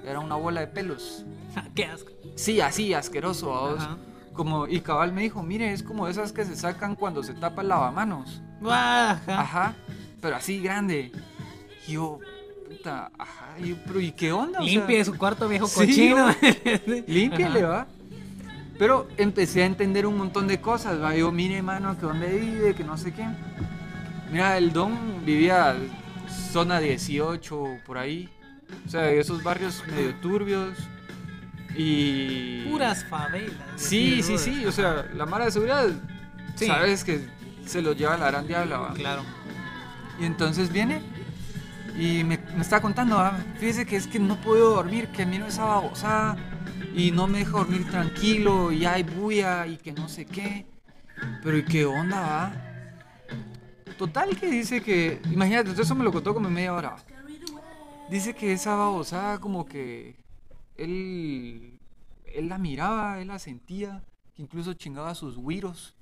era una bola de pelos. [LAUGHS] Qué asco. Sí, así, asqueroso, vos. Ajá. Como, y cabal me dijo, mire, es como esas que se sacan cuando se tapa el lavamanos. Ajá, pero así grande. Y yo, puta, ajá, y yo, pero ¿y qué onda? O sea, Limpie su cuarto viejo [LAUGHS] Sí, cochino. [LAUGHS] límpiale, Ajá. va. Pero empecé a entender un montón de cosas, ¿va? Yo, mire, mano, que dónde vive, que no sé qué. Mira, el don vivía zona 18, por ahí. O sea, esos barrios medio turbios. Y... Puras favelas. Sí, sí, sí. O sea, la mala de seguridad, Sí. sabes que se lo lleva la gran diabla, ¿va? Claro. Y entonces viene y me, me está contando, ah, fíjese que es que no puedo dormir, que miro esa babosada y no me deja dormir tranquilo y hay bulla y que no sé qué. Pero ¿y qué onda, va? Total que dice que, imagínate, eso me lo contó como en media hora. Dice que esa babosada como que él, él la miraba, él la sentía, que incluso chingaba sus güiros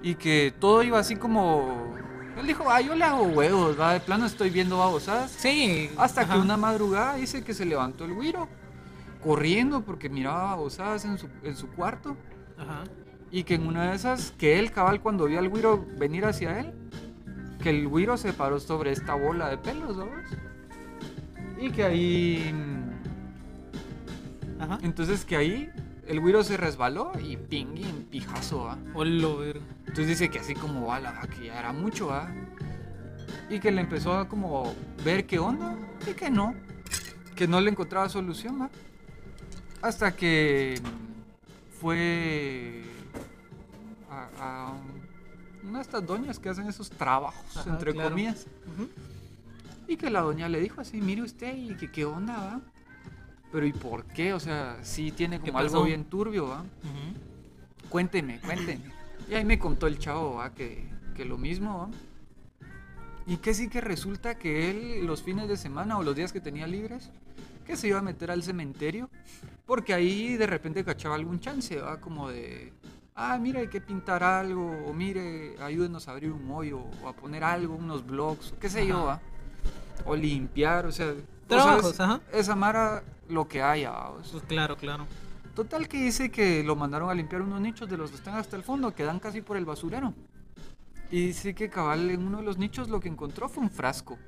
y que todo iba así como... Él dijo, ah, yo le hago huevos, va, de plano estoy viendo babosadas. Sí. Hasta ajá. que una madrugada dice que se levantó el güiro, corriendo porque miraba babosadas en su, en su cuarto. Ajá. Y que en una de esas, que él cabal cuando vio al güiro venir hacia él, que el güiro se paró sobre esta bola de pelos, ¿sabes? Y que ahí... mm, Ajá. Entonces que ahí el güiro se resbaló y pingui pijazo, ¿va? Verga. Entonces dice que así como va la que ya era mucho, ¿va? Y que le empezó a como ver qué onda y que no, que no le encontraba solución, ¿va? Hasta que mm, fue a, a una de estas doñas que hacen esos trabajos, Ajá, entre claro. comillas. Y que la doña le dijo así, mire usted, y que qué onda, ¿va? Pero ¿y por qué? O sea, sí tiene ¿Qué como algo bien turbio, ¿va? Ujú. Cuénteme, cuénteme. Y ahí me contó el chavo, ¿va? Que, que lo mismo, ¿va? Y que sí que resulta que él los fines de semana o los días que tenía libres, que se iba a meter al cementerio, porque ahí de repente cachaba algún chance, ¿va? Como de, ah, mira, hay que pintar algo, o mire, ayúdenos a abrir un hoyo, o a poner algo, unos blogs, o qué sé yo. ¿va? O limpiar, o sea... Trabajos, ¿sabes? ajá. Esa mara, lo que haya, sea, Pues claro, claro. Total que dice que lo mandaron a limpiar unos nichos de los que están hasta el fondo, que dan casi por el basurero. Y dice que cabal en uno de los nichos lo que encontró fue un frasco.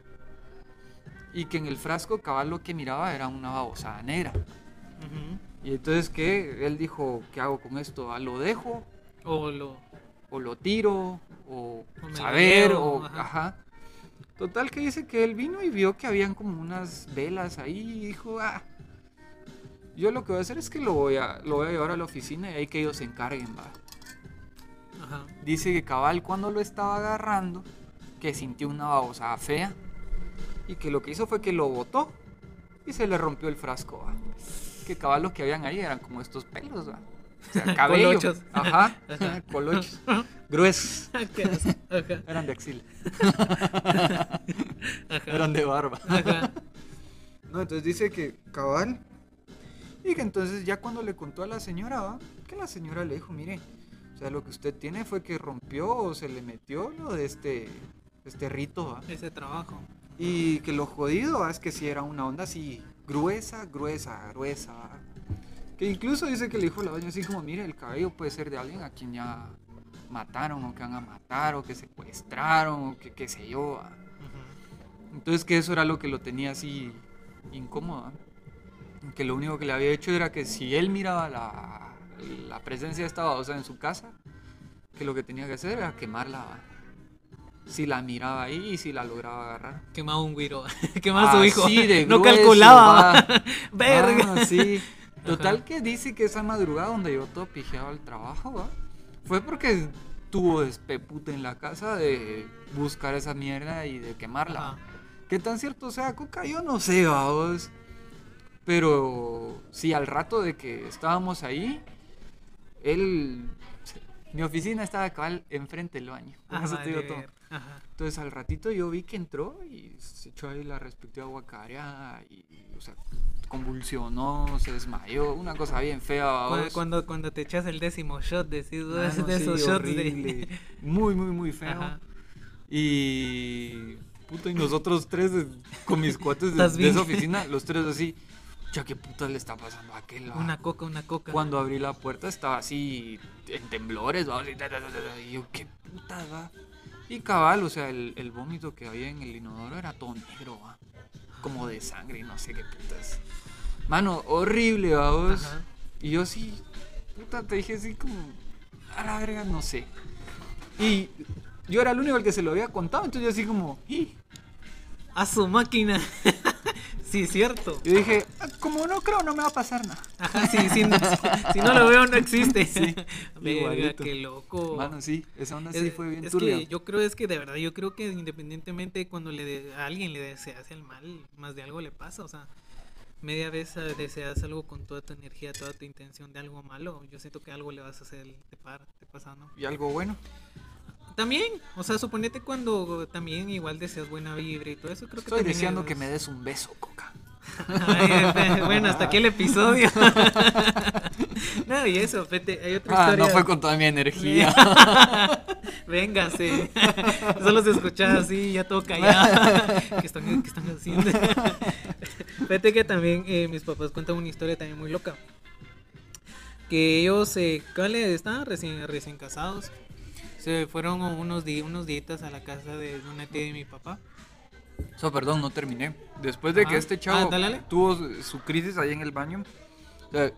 Y que en el frasco cabal lo que miraba era una babosada negra. Y entonces que él dijo, ¿qué hago con esto? Ah, ¿Lo dejo? O lo. ¿O lo tiro? ¿O, saber? o, ajá. ajá. Total que dice que él vino y vio que habían como unas velas ahí y dijo, ah, yo lo que voy a hacer es que lo voy a, lo voy a llevar a la oficina y ahí que ellos se encarguen, va. Ajá. Dice que cabal cuando lo estaba agarrando, que sintió una babosada fea y que lo que hizo fue que lo botó y se le rompió el frasco, va. Que cabal lo que habían ahí eran como estos pelos, va. O sea, [LAUGHS] cabello. Colochos. Ajá, Ajá. [LAUGHS] colochos. [LAUGHS] Gruesos. Ajá. Eran de axila. Ajá. Eran de barba. Ajá. No, entonces dice que cabal. Y que entonces ya cuando le contó a la señora, ¿va? que la señora le dijo, mire, o sea, lo que usted tiene fue que rompió o se le metió lo de este, este rito, ¿va? Ese trabajo. Y que lo jodido ¿va? es que si era una onda así gruesa, gruesa, gruesa. Que incluso dice que le dijo la doña así como, mire, el cabello puede ser de alguien a quien ya mataron o que van a matar o que secuestraron o que qué sé yo. Entonces que eso era lo que lo tenía así incómodo. Que lo único que le había hecho era que si él miraba la, la presencia de esta babosa en su casa, que lo que tenía que hacer era quemarla. Si la miraba ahí y si la lograba agarrar. Quemaba un güiro. [LAUGHS] Quemaba a su hijo. De no grueso, calculaba. va. [LAUGHS] Verga. Ah, sí. [LAUGHS] Total Ajá. que dice que esa madrugada donde yo todo pijeado al trabajo, ¿va? Fue porque tuvo despepute en la casa de buscar esa mierda y de quemarla. Ajá. ¿Qué tan cierto sea, Coca? Yo no sé, vamos. Pero sí, al rato de que estábamos ahí, él... Mi oficina estaba cabal enfrente del baño. Ah, eso te digo todo. Ajá. Entonces al ratito yo vi que entró y se echó ahí la respectiva guacareada y, o sea, convulsionó, se desmayó, una cosa bien fea. Cuando, cuando, cuando te echas el décimo shot, decís, Mano, es de sí, esos shots de. [LAUGHS] Muy, muy, muy feo. Ajá. Y. Puta, y nosotros tres de- con mis cuates de, ¿Estás de esa oficina, [LAUGHS] los tres así. Ya, ¿qué puta le está pasando a aquel? va?" Una coca, una coca. Cuando abrí la puerta estaba así en temblores, ¿va? Y yo, ¿qué puta va? Y cabal, o sea, el, el vómito que había en el inodoro era todo negro, ¿va? Como de sangre y no sé qué putas. Mano, horrible, vamos. Ajá. Y yo sí, puta, te dije así como, a la verga, no sé. Y yo era el único al que se lo había contado, entonces yo así como, "Ih". A su máquina. [LAUGHS] sí, cierto. yo dije, "Ah, como no creo, no me va a pasar nada. Ajá, sí, sí, no- si no lo veo, no existe. Sí, [LAUGHS] Verga, qué loco. Mano, sí, esa onda Es- sí fue bien es que yo creo es que de verdad yo creo que independientemente cuando le de- a alguien le deseas el mal más de algo le pasa o sea media vez eh, deseas algo con toda tu energía toda tu intención de algo malo yo siento que algo le vas a hacer te par te pasa no Y algo bueno. También o sea suponete cuando también igual deseas buena vibra y todo eso creo que Estoy deseando es- que me des un beso, Coca. Ay, [LAUGHS] bueno hasta aquí el episodio [LAUGHS] no y eso fete, hay otra Ah, historia no fue con toda mi energía. [LAUGHS] Véngase. Solo se escuchaba así, ya todo callado. ¿Qué están, qué están haciendo? Fíjate que también eh, mis papás cuentan una historia también muy loca. Que ellos, eh, ¿cuáles estaban recién, recién casados? Se fueron unos, di- unos días a la casa de una tía de mi papá. So, perdón, no terminé. Después de que Ajá. este chavo Ah, dale, dale. tuvo su- crisis ahí en el baño, o sea,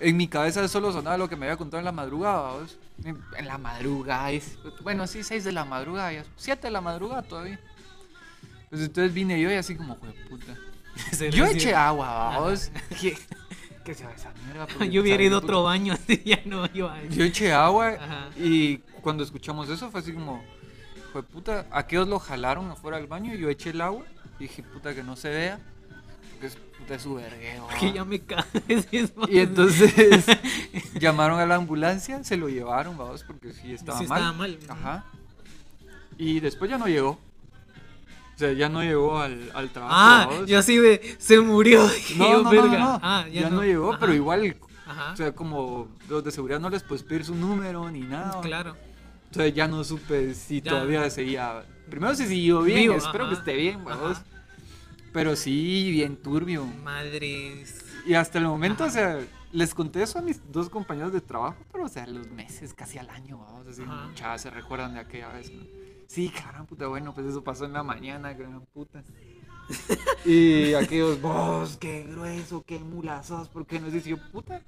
en mi cabeza solo sonaba lo que me había contado en la madrugada. ¿vos? En, la madrugada, es- bueno, sí, 6 de la madrugada, ya 7 de la madrugada todavía. Pues entonces vine yo y así como, "Jue puta. [LAUGHS] Yo eché agua, vamos. [LAUGHS] ¿Qué, qué se va esa mierda? [LAUGHS] Yo hubiera ido a otro baño, así ya no iba a. Yo eché agua Ajá. y cuando escuchamos eso fue así como, fue puta, aquellos lo jalaron afuera del baño y yo eché el agua y dije, puta, que no se vea, porque es puta su vergueo. [LAUGHS] Que ¿va?". ya me caes. Y entonces [LAUGHS] llamaron a la ambulancia, se lo llevaron, vamos, porque sí estaba Sí mal. estaba mal. Ajá. Y después ya no llegó. O sea, ya no llegó al, al trabajo. Ah, vamos. yo así de, se murió. [LAUGHS] No, yo, no, no, no. Ah, ya, no, llegó, Ajá. pero igual, Ajá. o sea, como los de seguridad no les puedes pedir su número ni nada. claro. Sea, ya no supe si Ya. todavía seguía. Primero si siguió bien, Vivo, espero ajá. que esté bien, vamos. Pero sí, bien turbio. Madres. Y hasta el momento, Ajá. o sea, les conté eso a mis dos compañeros de trabajo, pero o sea, los meses, casi al año, vamos, así, chavas, se recuerdan de aquella vez. ¿no? Sí, puta, bueno, pues eso pasó en la mañana, gran puta. [LAUGHS] y aquellos, vos, qué grueso, qué mula sos, ¿por qué no decía puta?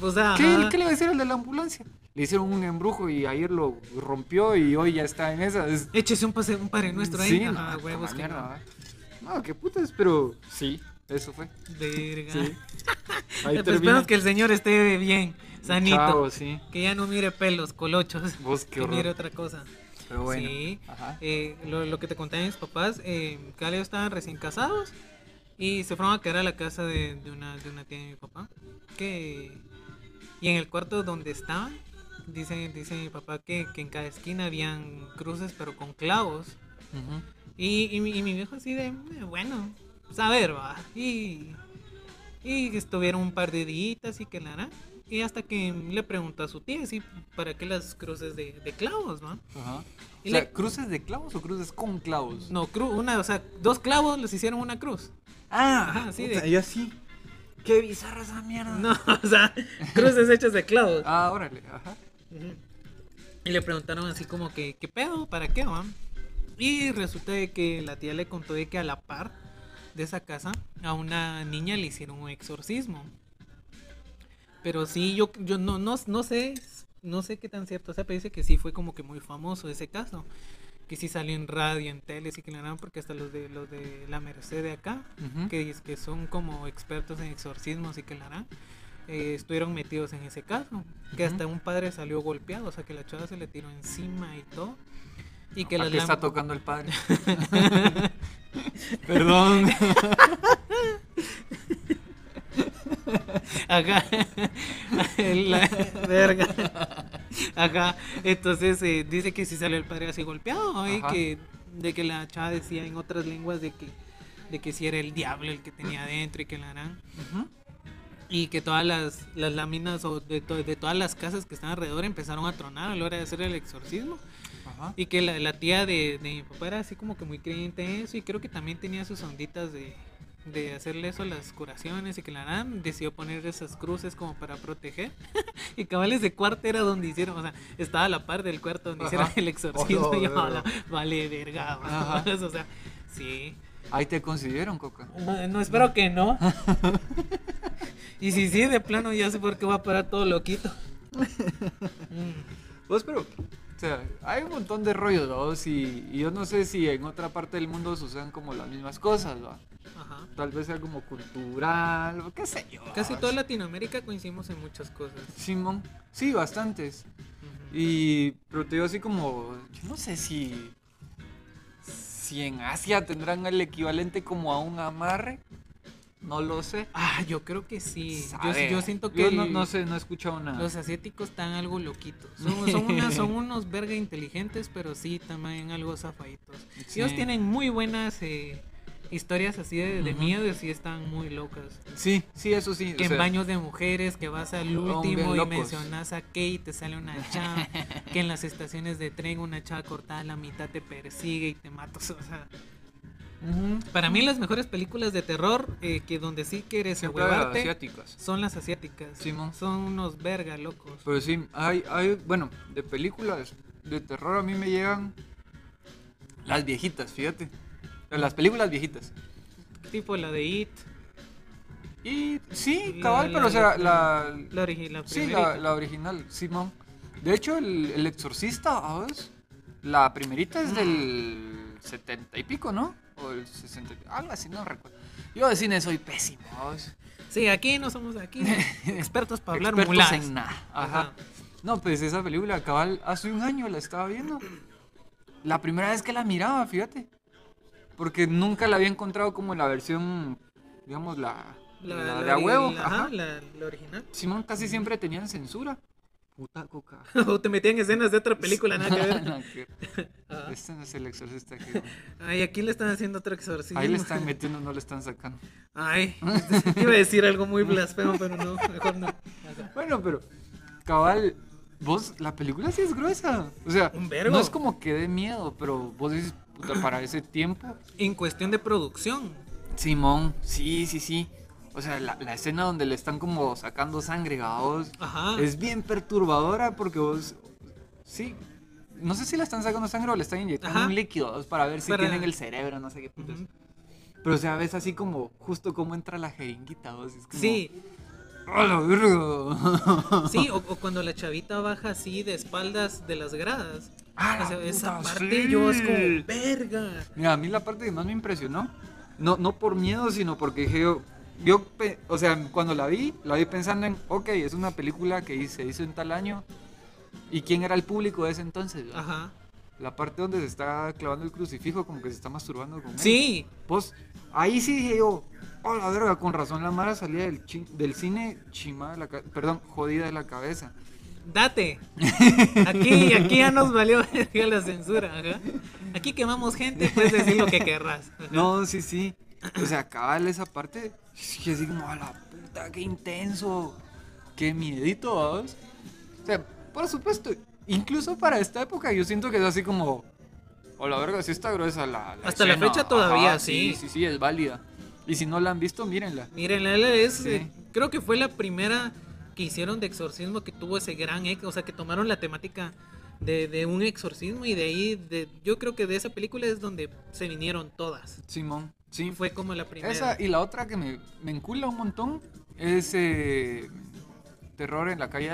O sea, ¿Qué. ¿Qué le va a decir al de la ambulancia? Le hicieron un embrujo y ayer lo rompió y hoy ya está en esa. Es, Échese un, pase, un padre nuestro ahí. Sí, no, huevos que no. No, qué putas, pero sí, eso fue. Verga. Sí. [LAUGHS] Ahí pues esperamos que el señor esté bien, sanito. Chao, sí. Que ya no mire pelos, colochos. Vos, qué que mire otra cosa. Pero bueno. Sí. Ajá. Eh, lo, lo que te conté mis papás, eh, cada ellos estaban recién casados y se fueron a quedar a la casa de, de una, de una tía de mi papá. Que, y en el cuarto donde estaban, dice, dice mi papá que, que en cada esquina habían cruces pero con clavos. Ujú. Y, y, mi, y mi viejo así de, "Eh, bueno, pues a ver, va. Y, y estuvieron un par de días y que la hará. Y hasta que le preguntó a su tía, así, ¿para qué las cruces de, de clavos, va? Ajá. Y O sea, le- ¿cruces de clavos o cruces con clavos? No, cruz, una, o sea, dos clavos les hicieron una cruz. Ah, Ajá, sí, puta, de- yo así. Qué bizarra esa mierda. No, [LAUGHS] o sea, cruces hechas de clavos. Ah, órale, ajá. Y le preguntaron así como que, ¿qué pedo? ¿Para qué, va? Y resulta de que la tía le contó de que a la par de esa casa a una niña le hicieron un exorcismo. Pero sí, yo, yo no, no, no sé, no sé qué tan cierto sea, pero dice que sí fue como que muy famoso ese caso. Que sí salió en radio, en tele, sí que le harán, porque hasta los de los de la Merced de acá, que, dice que son como expertos en exorcismos y que la harán, eh, estuvieron metidos en ese caso. Que hasta un padre salió golpeado, o sea que la chava se le tiró encima y todo. Y que ¿A las qué está tocando el padre? [LAUGHS] Perdón. [LAUGHS] Acá. [LAUGHS] la verga. Acá. Entonces eh, dice que sí salió el padre así golpeado. Y Ajá. que de que la chava decía en otras lenguas de que de que si era el diablo el que tenía adentro y que la harán. Ujú. Y que todas las, las láminas o de, to- de todas las casas que están alrededor empezaron a tronar a la hora de hacer el exorcismo. Ajá. Y que la, la tía de, de mi papá era así como que muy creyente en eso y creo que también tenía sus onditas de, de hacerle eso a las curaciones y que la harán decidió poner esas cruces como para proteger. [LAUGHS] y cabales de cuarto era donde hicieron, o sea, estaba a la par del cuarto donde hicieron Ajá. el exorcismo Oh, y yo, no, no. "Ala, vale verga. [LAUGHS] O sea, sí. Ahí te consideraron, Coca. No, no, espero que no. y si sí, de plano ya sé por qué va a parar todo loquito. Vos, [LAUGHS] pero, o sea, hay un montón de rollos, ¿no? Y, y yo no sé si en otra parte del mundo sucedan como las mismas cosas, ¿va? Ajá. Tal vez sea como cultural, o qué sé yo. Casi toda Latinoamérica coincidimos en muchas cosas. Simón, sí, bastantes. Y, pero te digo así como, yo no sé si, si en Asia tendrán el equivalente como a un amarre. No lo sé. Ah, yo creo que sí. Yo, siento que Yo no, sé, no he escuchado nada. los asiáticos están algo loquitos. [LAUGHS] Son, son, unos verga inteligentes, pero sí también algo zafaditos. Sí. Ellos tienen muy buenas eh, historias así de, de miedo sí están muy locas. Sí, sí, eso sí. o en sea, baños de mujeres, que vas al último y mencionas a Kate y te sale una chava. [LAUGHS] que en las estaciones de tren una chava cortada a la mitad te persigue y te mata. [LAUGHS] O sea, para mí las mejores películas de terror, eh, que donde sí quieres ahuevarte, son las asiáticas. Simón. Son unos verga locos. Pero sí, hay, hay, bueno, de películas de terror a mí me llegan las viejitas, fíjate. Las películas viejitas. Tipo la de It, Y sí, cabal, la- pero o sea, la- la, la, origi- la Sí, la, original, Simón. De hecho, el, el Exorcista, ¿sabes? La primerita es del 70 y pico, ¿no? O el 60, y- algo así, no recuerdo. Yo de cine soy pésimo, ¿sabes? Sí, aquí no somos aquí [LAUGHS] expertos para hablar Expertos muladas. en nada. Ajá. Ajá. No, pues esa película, cabal, hace un año la estaba viendo. La primera vez que la miraba, fíjate. Porque nunca la había encontrado como en la versión, digamos, la, la de a huevo. la- Ajá. la, la original. Simón casi siempre tenían censura. Puta coca. [LAUGHS] o te metían escenas de otra película, nada que ver. Nada que ver. Ajá. Este no es el exorcista que... [LAUGHS] Ay, aquí le están haciendo otro exorcismo. Ahí le están [LAUGHS] metiendo, no le están sacando. Ay, iba a decir algo muy blasfemo, pero no, mejor no. Bueno, pero cabal, vos, la película sí es gruesa. O sea, Un vergo. no es como que dé miedo, pero vos dices, puta, para ese tiempo. En cuestión de producción. Simón, sí, sí, sí. O sea, la, la escena donde le están como sacando sangre a vos Ajá. es bien perturbadora porque vos, sí, no sé si le están sacando sangre o le están inyectando Ajá. un líquido vos, para ver si Para- tienen el cerebro, no sé qué putas. Pero o sea, ves así como justo cómo entra la jeringuita, vos, es como, Sí, sí, [LAUGHS] o, o cuando la chavita baja así de espaldas de las gradas. ¡Ah, la esa puta, parte sí! yo es como, verga. Mira, a mí la parte que más me impresionó, no, no por miedo, sino porque dije yo, yo, o sea, cuando la vi, la vi pensando en, ok, es una película que se hizo en tal año, ¿y quién era el público de ese entonces? Ajá. La parte donde se está clavando el crucifijo, como que se está masturbando con él. Sí, Pues, ahí sí dije yo, oh la verga, con razón la Mara salía del, del cine chimada de la perdón, jodida de la cabeza. Date. Aquí, aquí ya nos valió [LAUGHS] la censura. Ajá. Aquí quemamos gente, puedes decir lo que querrás. Ajá. No, sí, sí. O sea, cabal esa parte, sí, así como, a la puta, qué intenso, qué miedito, ¿vamos? O sea, por supuesto, incluso para esta época yo siento que es así como, o la verga, sí está gruesa la, la Hasta la escena". fecha todavía, Ajá, sí. Sí, sí, sí, es válida. Y si no la han visto, mírenla. Miren, la es, Sí. eh, creo que fue la primera que hicieron de exorcismo que tuvo ese gran éxito, o sea, que tomaron la temática de, de un exorcismo y de ahí, de, yo creo que de esa película es donde se vinieron todas. Simón, sí. Fue como la primera. Esa y la otra que me, me encula un montón es eh, Terror en la calle.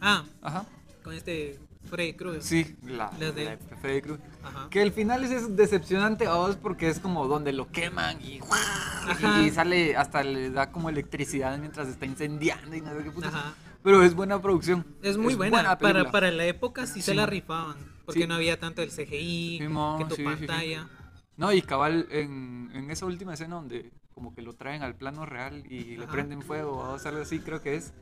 Ah, Ajá. con este Freddy Krueger. Sí, la, Las de- la Freddy Krueger. Que el final es decepcionante a vos porque es como donde lo queman y, sale hasta le da como electricidad mientras está incendiando y no sé qué putas. Ajá. Pero es buena producción. Es muy buena. para, para la época sí, se la rifaban. Porque Sí. no había tanto el CGI, Sí, que tu pantalla. No, y cabal, en, en esa última escena donde como que lo traen al plano real y le prenden fuego o algo así, creo que es.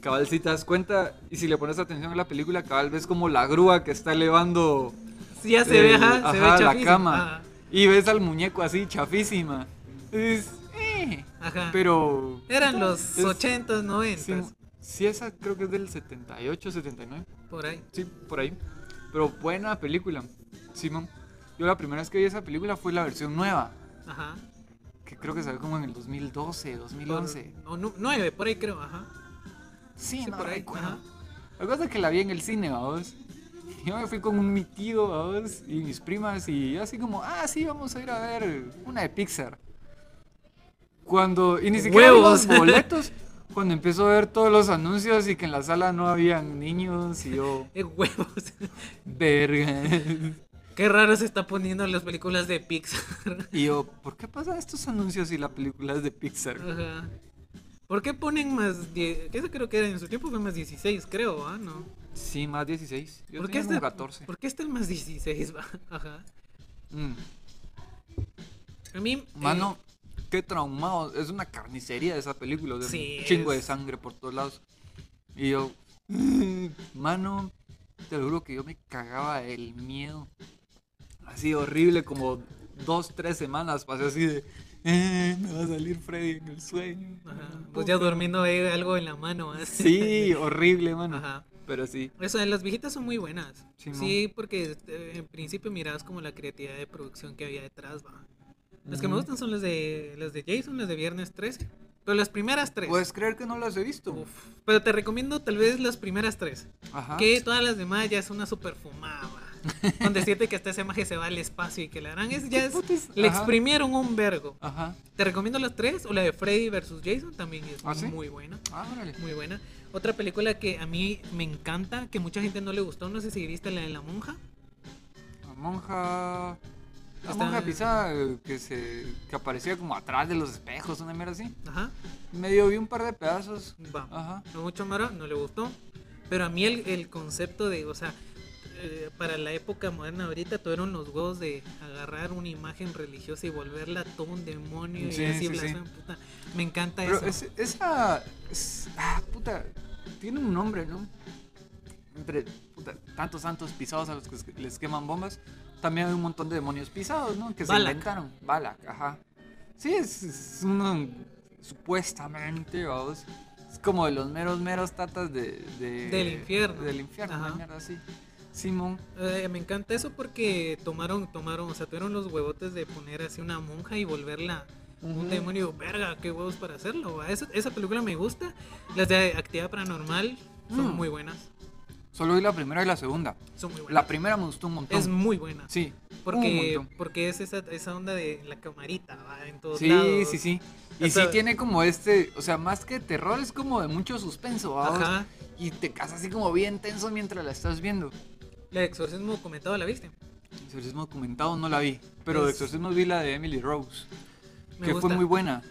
Cabal, si te das cuenta y si le pones atención a la película, cabal, ves como la grúa que está elevando Sí, ya se ve, el- ajá, se ve ajá, la cama. Ajá. Y ves al muñeco así, chafísima. Es, eh, Ajá. pero... Eran los es- 80s, 90s, Sí, sí, esa creo que es del 78, 79. por ahí. Sí, por ahí. Pero buena película, Simón. Yo la primera vez que vi esa película fue la versión nueva, Ajá. que creo que salió como en el 2012, Por- 2011. o nu- nueve, por ahí creo, ajá. Sí, sí, no por ahí, recuerdo. La cosa es que la vi en el cine, vamos. Yo me fui con un mi tío, vamos, y mis primas, y yo así como, ah, sí, vamos a ir a ver una de Pixar. Cuando, y ni siquiera los [LAUGHS] boletos, cuando empiezo a ver todos los anuncios y que en la sala no habían niños y yo, [LAUGHS] ¡Eh, huevos! verga. Qué raro se está poniendo en las películas de Pixar. Y yo, ¿por qué pasan estos anuncios y la película es de Pixar? Ajá. ¿Por qué ponen más? die- que Eso creo que era en su tiempo fue más 16, creo, ¿ah? ¿No? Sí, más 16. Yo ¿Por qué, está, 14. ¿Por qué está el más 16? va? [LAUGHS] Ajá. Mm. A mí. eh, Mano, qué traumado. Es una carnicería esa película. Sí, un chingo de sangre por todos lados. Y yo, "Mm, mano, te lo juro que yo me cagaba el miedo. Así horrible, como dos, tres semanas pasé así de, "Eh, [LAUGHS] me va a salir Freddy en el sueño. Ajá. Pues ya puedo". durmiendo ahí algo en la mano. ¿ah? [LAUGHS] Sí, [LAUGHS] horrible, mano. Ajá. Pero sí. Eso, las viejitas son muy buenas. Sí, porque eh, en principio mirabas como la creatividad de producción que había detrás, va. Las que me gustan son las de las de Jason, las de Viernes 13. Pero las primeras tres. ¿Puedes creer que no las he visto? Uf. Pero te recomiendo tal vez las primeras tres. Ajá. Que todas las demás ya es una super fumada. [LAUGHS] Donde siente que hasta ese maje se va al espacio y que la harán es ya es, le Ajá. exprimieron un vergo. Ajá. Te recomiendo las tres o la de Freddy versus Jason también es ¿Ah, sí? muy buena. Ah. Muy buena. Otra película que a mí me encanta, que mucha gente no le gustó, no sé si viste la de la monja. La monja. La Está- monja pisada eh, que se. que aparecía como atrás de los espejos, una mierda así. Ajá. Medio vi un par de pedazos. Va. Ajá. No mucho Mara, no le gustó. Pero a mí el, el concepto de, o sea, eh, para la época moderna ahorita tuvieron los huevos de agarrar una imagen religiosa y volverla todo un demonio Sí, y así sí, sí. puta. Me encanta Pero eso. es- esa. es- ah, puta. Tiene un nombre, ¿no? Entre puta, tantos santos pisados a los que les queman bombas. También hay un montón de demonios pisados, ¿no? Que se inventaron. Balak, ajá. Sí, es, es uno. Supuestamente, vamos. Es como de los meros, meros tatas de. de- Del infierno. Del infierno, una mierda así. Simón. Eh, me encanta eso porque tomaron, tomaron, o sea, tuvieron los huevotes de poner así una monja y volverla un demonio. Verga, qué huevos para hacerlo. Esa, esa película me gusta. Las de Actividad Paranormal son Mm. muy buenas. Solo vi la primera y la segunda. Son muy buenas. La primera me gustó un montón. es muy buena. Sí. Porque, porque es esa, esa onda de la camarita, ¿va? En todos Sí, lados. sí, sí. Y O sea- sí tiene como este, o sea, más que terror, es como de mucho suspenso, ¿va? Ajá. Y te quedas así como bien tenso mientras la estás viendo. La de exorcismo comentado, ¿la viste? Exorcismo documentado no la vi, pero de exorcismo vi la de Emily Rose, Me que gusta. fue muy buena.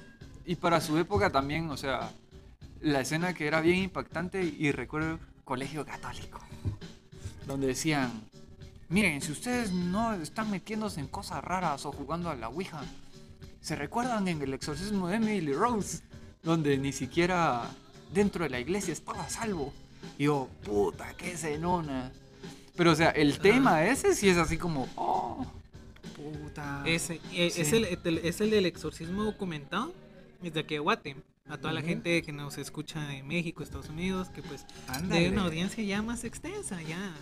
Y para su época también, o sea, la escena que era bien impactante y recuerdo colegio católico, donde decían, miren, si ustedes no están metiéndose en cosas raras o jugando a la Ouija, ¿se recuerdan en el exorcismo de Emily Rose? Donde ni siquiera dentro de la iglesia estaba a salvo. Y yo, puta, qué cenona. Pero, o sea, el tema ese sí es así como, oh, puta. Ese, eh, Sí. es, el, el- es el del exorcismo documentado. Es de aquí de Guate. A toda la gente que nos escucha en México, Estados Unidos, que pues Ándale. de una audiencia ya más extensa, ya.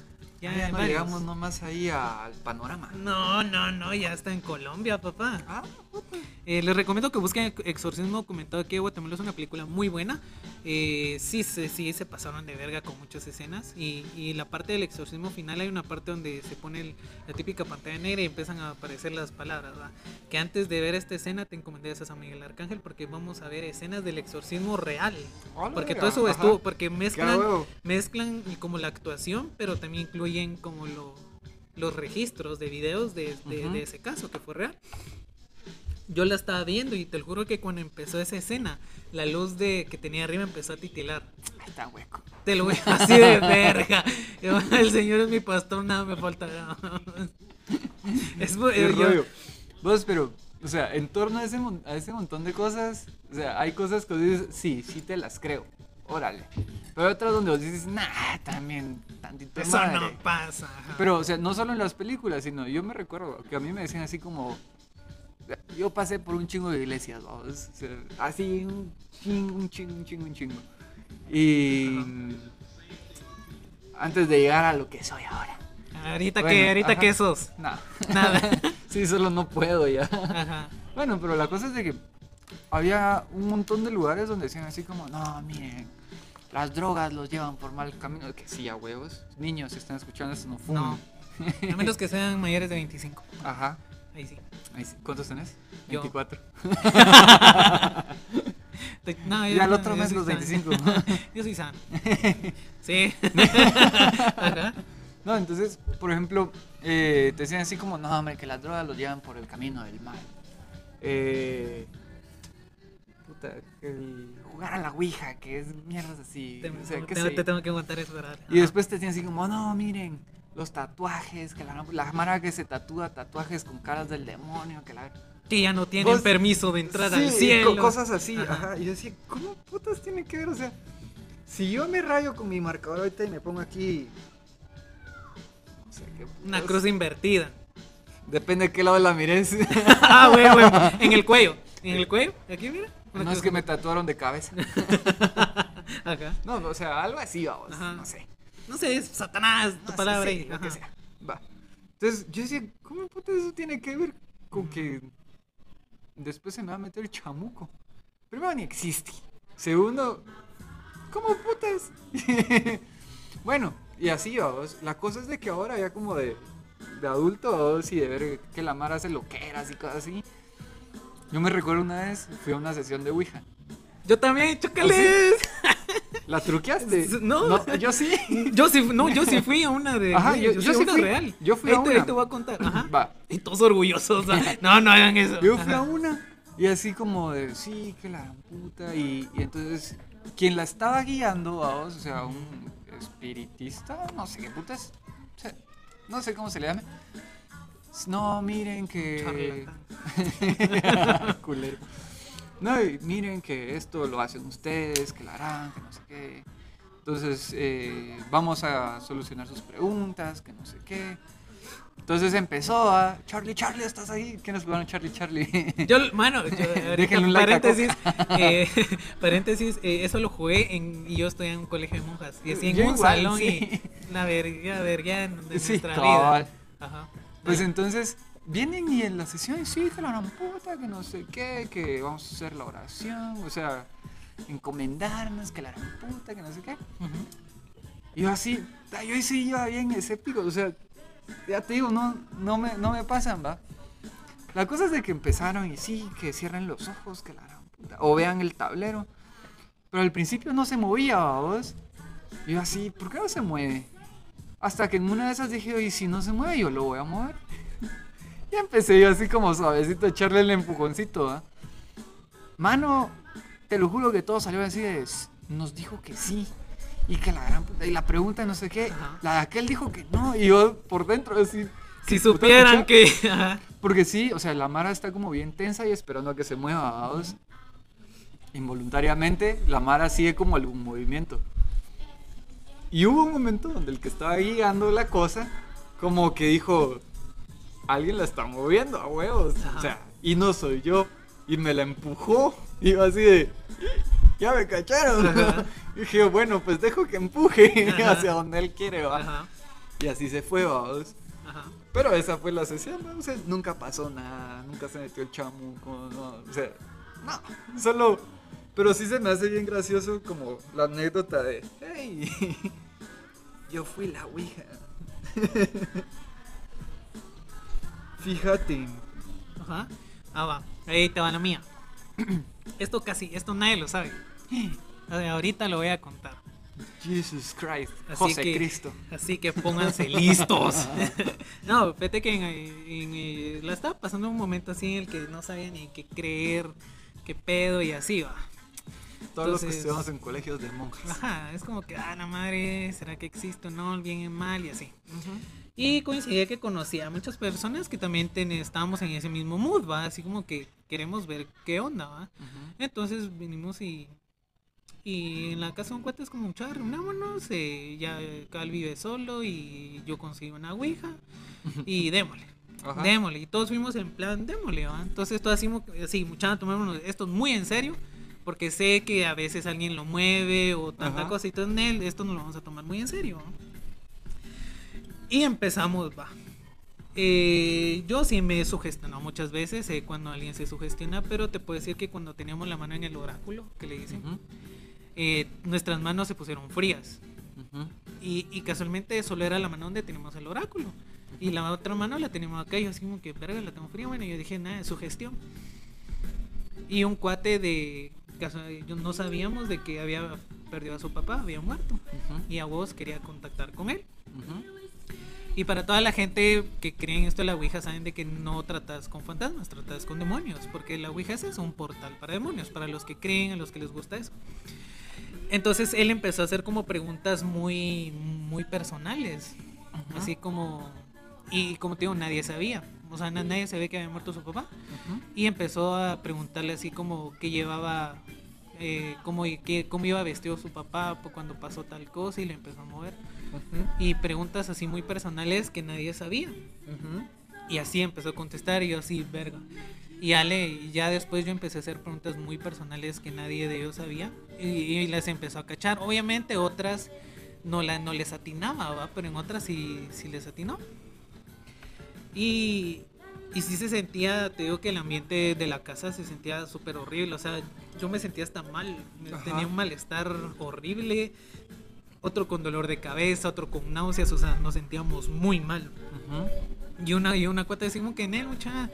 Ya, Ah, ya no varios. llegamos nomás ahí al panorama. No, no, no, ya está en Colombia, papá. Ah, puta. Eh, les recomiendo que busquen Exorcismo documentado aquí de Guatemala. Es una película muy buena. Eh, sí, sí, sí, se pasaron de verga con muchas escenas. Y, y la parte del exorcismo final hay una parte donde se pone el- la típica pantalla negra y empiezan a aparecer las palabras. ¿va? Que antes de ver esta escena te encomendé a San Miguel Arcángel porque vamos a ver escenas del exorcismo real. Hola, Porque todo eso Ajá. estuvo, porque mezclan, mezclan como la actuación, pero también incluyen como lo- los registros de videos de, de- Ujú. de ese caso que fue real. Yo la estaba viendo y te lo juro que cuando empezó esa escena, la luz de que tenía arriba empezó a titilar. Está hueco. Te lo voy [LAUGHS] así de verga. El Señor es mi pastor, nada me falta. Es, Qué eh, yo-. Vos, pero, o sea, en torno a ese, a ese montón de cosas, o sea, hay cosas que dices, sí, sí te las creo. Órale. Pero hay otras donde vos dices, nah, también, tantito eso madre". no pasa. Pero, o sea, no solo en las películas, sino yo me recuerdo que a mí me decían así como. Yo pasé por un chingo de iglesias, vamos. o sea, así, un chingo, un chingo, un chingo, un chingo. Y. Antes de llegar a lo que soy ahora. ahorita Bueno, que, ahorita ajá. que sos. Nada. Nada. [LAUGHS] sí, solo no puedo ya. Ajá. Bueno, pero la cosa es de que había un montón de lugares donde decían así como, no, miren, las drogas los llevan por mal camino. Que sí, a huevos. Niños, si están escuchando esto, no fumen. No. [LAUGHS] A menos que sean mayores de 25. Ajá. Ahí sí. Ahí sí. ¿Cuántos tenés? Yo. 24. [LAUGHS] Te- no, Y yo- al no, otro mes los sano. 25. [LAUGHS] yo soy sano. Sí. Ajá. No, entonces, por ejemplo, eh, te decían así como, no, hombre, que las drogas los llevan por el camino del mal. Eh, puta, el jugar a la Ouija, que es mierdas así. Te, o sea, qué te- sé. te tengo que aguantar eso, ¿verdad? Y después te decían así como, no, miren, los tatuajes, que la, la mara que se tatúa tatuajes con caras del demonio, que la... Que ya no tienen Vos- permiso de entrar Sí, al cielo. co- cosas así, Ajá. ajá. Y yo decía, ¿cómo putas tiene que ver? O sea, si yo me rayo con mi marcador ahorita y me pongo aquí... Qué Una cruz invertida. Depende de qué lado la mires. [LAUGHS] ah, güey, güey. [LAUGHS] En el cuello. En el cuello. Aquí, mira. [LAUGHS] No es que me tatuaron de cabeza. [LAUGHS] Ajá. No, o sea, algo así, vamos. Ajá. No sé. No sé, es Satanás, tu No, palabra ahí. sí, lo que sea. Va. Entonces, yo decía, ¿cómo putas eso tiene que ver con que después se me va a meter el chamuco? Primero, ni existe. Segundo, ¿cómo putas? [LAUGHS] bueno, y así, vamos. La cosa es de que ahora ya como de, de adulto, vamos, y de ver que la Mara hace loqueras y cosas así. Yo me recuerdo una vez, fui a una sesión de Ouija. Yo también, chócales. [LAUGHS] ¿La truqueaste? No. yo sí. [LAUGHS] Yo sí, no, yo sí fui a una de. Ajá, yo- yo, yo sí fui. real. Yo fui ahí a te, una. ahí te voy a contar. Ajá. Va. Y todos orgullosos. [LAUGHS] no, no hagan eso. Yo fui a una y así como de, sí, que la puta. Y, y entonces, quien la estaba guiando, vamos, o sea, un espiritista, no sé qué putas, o sea, no sé cómo se le llame. No, miren que... [LAUGHS] Culero. No, y miren que esto lo hacen ustedes, que la harán, que no sé qué. Entonces, eh, vamos a solucionar sus preguntas, que no sé qué. Entonces empezó a, Charlie, Charlie, ¿estás ahí? ¿Quiénes jugaron Charlie, Charlie? [LAUGHS] Yo, mano, yo, [LAUGHS] ahorita, un like a paréntesis, eh, paréntesis, eh, eso lo jugué en, y yo estoy en un colegio de monjas. Y así en Yo un igual, salón sí. y la verga, verga de Sí, nuestra cabal. vida. Ajá. Pues entonces vienen y en la sesión, sí, que la gran puta, que no sé qué, que vamos a hacer la oración, o sea, encomendarnos, que la gran puta, que no sé qué. Y yo así, ta, yo sí iba bien escéptico, o sea, ya te digo, no, no, me, no me pasan, va. La cosa es de que empezaron y sí, que cierren los ojos, que la gran puta, o vean el tablero. Pero al principio no se movía, vos. Y yo así, ¿por qué no se mueve? Hasta que en una de esas dije, y si no se mueve, yo lo voy a mover. [LAUGHS] Y empecé yo así como suavecito a echarle el empujoncito. Mano, te lo juro que todo salió así de, "S- nos dijo que sí. Y que la gran y la pregunta no sé qué, Ajá. la de aquel dijo que no. Y yo por dentro así. Si supieran que. Porque sí, o sea, la Mara está como bien tensa y esperando a que se mueva. Involuntariamente, la Mara sigue como algún movimiento. Y hubo un momento donde el que estaba guiando la cosa, como que dijo, alguien la está moviendo a huevos. Ajá. O sea, y no soy yo. Y me la empujó. Y yo así de, ya me cacharon. Ajá. Y [LAUGHS] dije, bueno, pues dejo que empuje [LAUGHS] Ajá. hacia donde él quiere, va. Y así se fue, vamos. Pero esa fue la sesión, ¿no? O sea, nunca pasó nada, nunca se metió el chamuco, no, o sea, no, solo, pero sí se me hace bien gracioso como la anécdota de, hey, [LAUGHS] yo fui la Ouija. [LAUGHS] Fíjate, Ajá. Ah, va. Ahí te va la mía. [CLEARS THROAT] Esto casi, esto nadie lo sabe. [GASPS] Ahorita lo voy a contar. Jesus Christ, Así José que, Cristo. Así que pónganse listos. [LAUGHS] [LAUGHS] no, fíjate que en, en- en- la estaba pasando un momento así en el que no sabía ni qué creer, qué pedo y así va. Todos los que entonces- estudiamos en colegios de monjas. Ajá, es como que, ah, la madre, ¿será que existe o no? El bien y el mal y así. Y coincidía que conocía a muchas personas que también ten- estábamos en ese mismo mood, ¿va? Así como que queremos ver qué onda, ¿va? Ujú. Entonces vinimos y. Y en la casa de un cuate es como, mucha reunámonos. eh, ya Cal vive solo y yo consigo una ouija. Y [LAUGHS] démosle. Ajá. Démosle. Y todos fuimos en plan, démosle, ¿va? Entonces, todo así, así mucha, tomémonos esto muy en serio. Porque sé que a veces alguien lo mueve o tanta Ajá. cosita en él. Esto no lo vamos a tomar muy en serio. Y empezamos, va. Eh, yo sí me he sugestionado muchas veces eh, cuando alguien se sugestiona, pero te puedo decir que cuando teníamos la mano en el oráculo, que le dicen, eh, nuestras manos se pusieron frías. Y, y casualmente solo era la mano donde teníamos el oráculo. Y la otra mano la teníamos acá. Y yo así como que, verga, la tengo fría. Bueno, yo dije, nada, es sugestión. Y un cuate de, yo no sabíamos de que había perdido a su papá, había muerto. Y a vos quería contactar con él. Y para toda la gente que cree en esto de la Ouija, saben de que no tratas con fantasmas, tratas con demonios, porque la Ouija es eso, un portal para demonios, para los que creen, a los que les gusta eso. Entonces él empezó a hacer como preguntas muy, muy personales, así como, y como te digo, nadie sabía, o sea, na- nadie sabía que había muerto su papá, y empezó a preguntarle así como que llevaba, eh, cómo, que, cómo iba vestido su papá cuando pasó tal cosa, y le empezó a mover, y preguntas así muy personales que nadie sabía. Y así empezó a contestar y yo así, verga. Y Ale, y ya después yo empecé a hacer preguntas muy personales que nadie de ellos sabía y, y las empezó a cachar. Obviamente otras no, la, no les atinaba, ¿va? pero en otras sí, sí les atinó. Y, y sí se sentía, te digo que el ambiente de la casa se sentía súper horrible, o sea, yo me sentía hasta mal, Ajá. tenía un malestar horrible, otro con dolor de cabeza, otro con náuseas, o sea, nos sentíamos muy mal. Y una, y una cuata decimos que en él, mucha,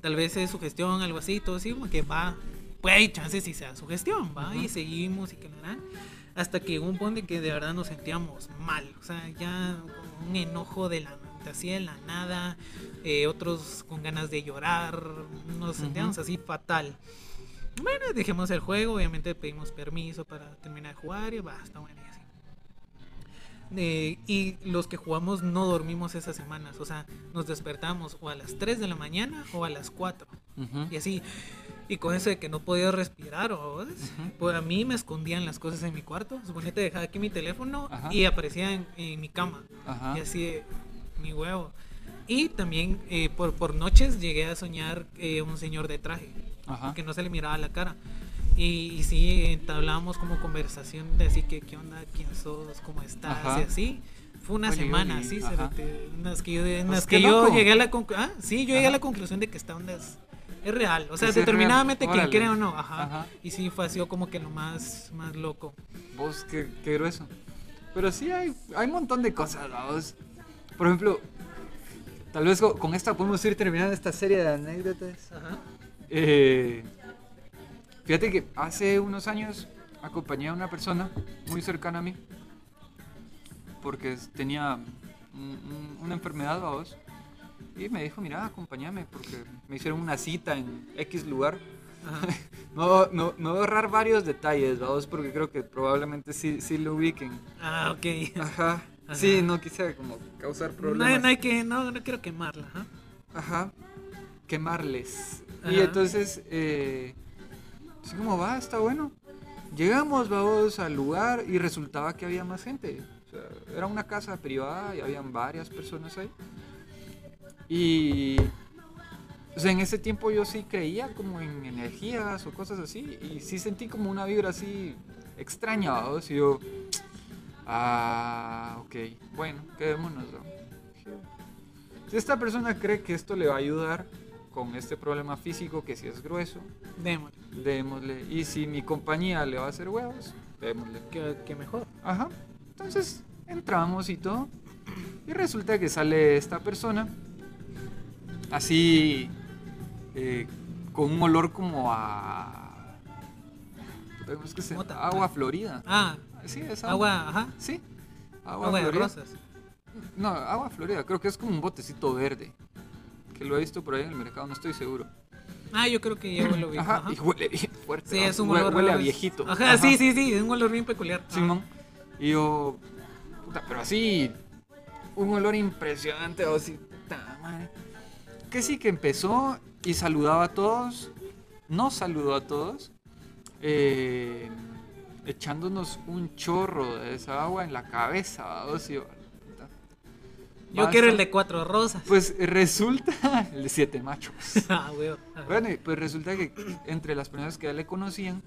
tal vez es sugestión, algo así, todo así, que va, pues hay chances si sea sugestión, va, Ujú. y seguimos y que lo harán. Hasta que llegó un punto en que de verdad nos sentíamos mal, o sea, ya con un enojo de la así de la nada, eh, otros con ganas de llorar, nos sentíamos Ujú. así fatal. Bueno, dejemos el juego, obviamente pedimos permiso para terminar de jugar y va, está bueno y así. Eh, y los que jugamos no dormimos esas semanas, o sea, nos despertamos o a las 3 de la mañana o a las 4 Ujú. y así. Y con eso de que no podía respirar, o Ujú. pues a mí me escondían las cosas en mi cuarto. Suponete dejaba aquí mi teléfono Ajá. y aparecía en, en mi cama. Ajá. Y así, mi huevo. Y también eh, por, por noches llegué a soñar eh, un señor de traje, Ajá. que no se le miraba la cara. Y, y sí, entablábamos como conversación de así que, ¿qué onda? ¿Quién sos? ¿Cómo estás? Ajá. Y así. Fue una Oli, semana, ajá. cerote, en las que yo, Pues qué que yo loco. llegué a la conclusión. Ah, sí, yo llegué a la conclusión de que esta onda es, es real. O sea, sí es determinadamente quien crea o no. Ajá. Ajá. Y sí, fue así como que lo más, más loco. Vos, qué, qué grueso. Pero sí hay, hay un montón de cosas, vamos. Por ejemplo, tal vez co- con esta podemos ir terminando esta serie de anécdotas. Ajá. Eh, fíjate que hace unos años acompañé a una persona muy cercana a mí porque tenía un- un- una enfermedad, vamos. Y me dijo, mira, acompáñame porque me hicieron una cita en X lugar. [LAUGHS] No, no, no voy a ahorrar varios detalles, vamos, porque creo que probablemente sí, sí lo ubiquen. Ah, ok. Ajá. Ajá. Sí, no quise como causar No, problemas. hay- no hay que, no, no quiero quemarla. ajá. Ajá. Quemarles. Y entonces, eh, así como va, está bueno. Llegamos, vamos al lugar y resultaba que había más gente. O sea, era una casa privada y habían varias personas ahí. Y o sea, en ese tiempo yo sí creía como en energías o cosas así. Y sí sentí como una vibra así extraña, vamos. Y yo, ah, ok, bueno, quedémonos. Si esta persona cree que esto le va a ayudar con este problema físico, que si es grueso, Démosle. démosle. Y si mi compañía le va a hacer huevos, démosle. Que, que mejor. Ajá. Entonces entramos y todo. Y resulta que sale esta persona así eh, con un olor como a. puta, ¿cómo es que se-. Agua florida. Ah, Sí, es agua, ajá. Sí. Agua, Agua de rosas. No, agua florida. Creo que es como un botecito verde. Que lo he visto por ahí en el mercado, no estoy seguro. Ah, yo creo que ya lo vi. Ajá, ajá. y huele bien fuerte. Sí, ¿no? es un olor. Huele a viejito. Ajá, sí, sí, sí, es un olor bien peculiar. Simón. Y yo, puta, pero así, un olor impresionante, o así, puta madre. Que sí, que empezó y saludaba a todos, no saludó a todos, eh, echándonos un chorro de esa agua en la cabeza, o sea, puta. Yo quiero el de cuatro rosas. Pues resulta, [LAUGHS] el de siete machos. [LAUGHS] ah, weón. Bueno, pues resulta que entre las personas que ya le conocían,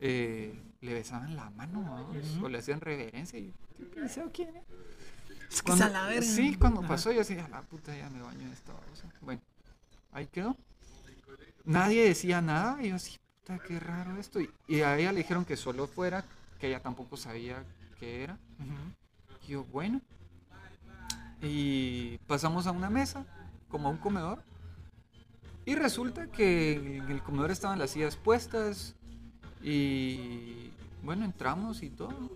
eh, le besaban la mano Ujú. o le hacían reverencia. Y yo, ¿qué pensé, o quién es? Es que Cuando- es a la verga. Sí, cuando Ajá. pasó yo decía, la puta, ya me baño en esta babosa". Bueno, ahí quedó. Nadie decía nada y yo así, puta, qué raro esto. Y, y a ella le dijeron que solo fuera, que ella tampoco sabía qué era. Y yo, bueno. Y pasamos a una mesa, como a un comedor. Y resulta que en el comedor estaban las sillas puestas. Y bueno, entramos y todo.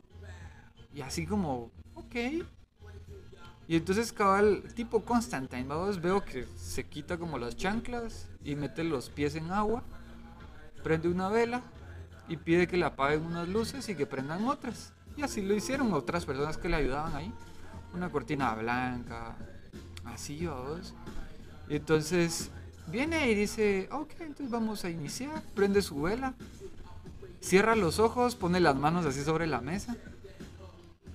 Y así como, ok. Y entonces cabal, tipo Constantine, vamos, veo que se quita como las chanclas y mete los pies en agua, prende una vela y pide que le apaguen unas luces y que prendan otras. Y así lo hicieron otras personas que le ayudaban ahí. Una cortina blanca, así, vamos. Y entonces viene y dice, ok, entonces vamos a iniciar, prende su vela, cierra los ojos, pone las manos así sobre la mesa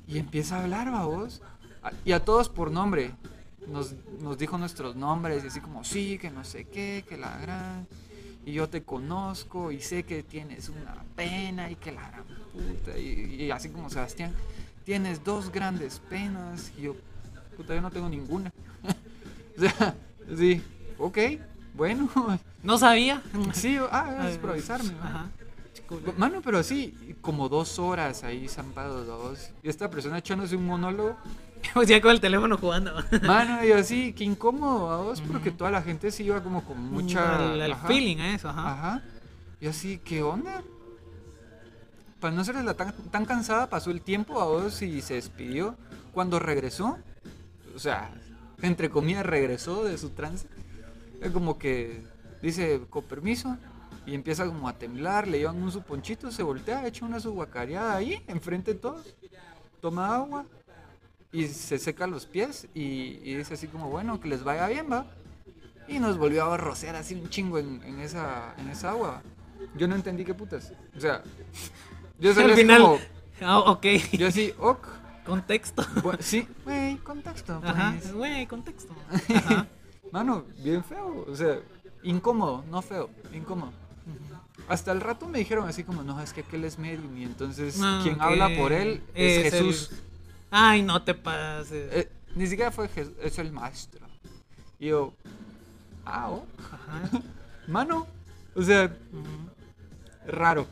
y empieza a hablar, vos. Y a todos por nombre. Nos, nos dijo nuestros nombres y así como, sí, que no sé qué, que la gran... Y yo te conozco y sé que tienes una pena y que la gran puta. Y, y así como Sebastián, tienes dos grandes penas. Y yo, puta, yo no tengo ninguna. [LAUGHS] o sea, sí, ok, bueno. [LAUGHS] No sabía. Sí, ah, es improvisarme. ¿no? Ajá. Mano, pero así, como dos horas ahí zampados dos. Y esta persona echándose un monólogo. Pues ya con el teléfono jugando. Mano, y así, qué incómodo a vos, porque toda la gente se iba como con mucha. El, el ajá, feeling a eso, ajá. Ajá. Y así, ¿qué onda? Para no ser la tan, tan cansada, pasó el tiempo a vos y se despidió. Cuando regresó, o sea, entre comillas, regresó de su trance. Es como que dice, con permiso, y empieza como a temblar, le llevan un su ponchito, se voltea, echa una su guacareada ahí, enfrente de todos, toma agua y se seca los pies y, y dice así como, bueno, que les vaya bien, va. Y nos volvió a rociar así un chingo en, en esa, en esa agua. Yo no entendí qué putas. O sea, [LAUGHS] yo solo Al final. como, Ah, ok. yo así, ok, Contexto. bu- sí, güey, contexto, Ajá. pues. Güey, contexto. Ajá. [LAUGHS] Mano, bien feo, o sea, incómodo, no feo, incómodo. Hasta el rato me dijeron así como, no, es que aquel es medium y entonces Ah, quien habla por él es, Es Jesús. Ay, no te pases. Eh, ni siquiera fue Jesús, es el maestro. Y yo, ah, oh. Ajá. [LAUGHS] mano, o sea, raro,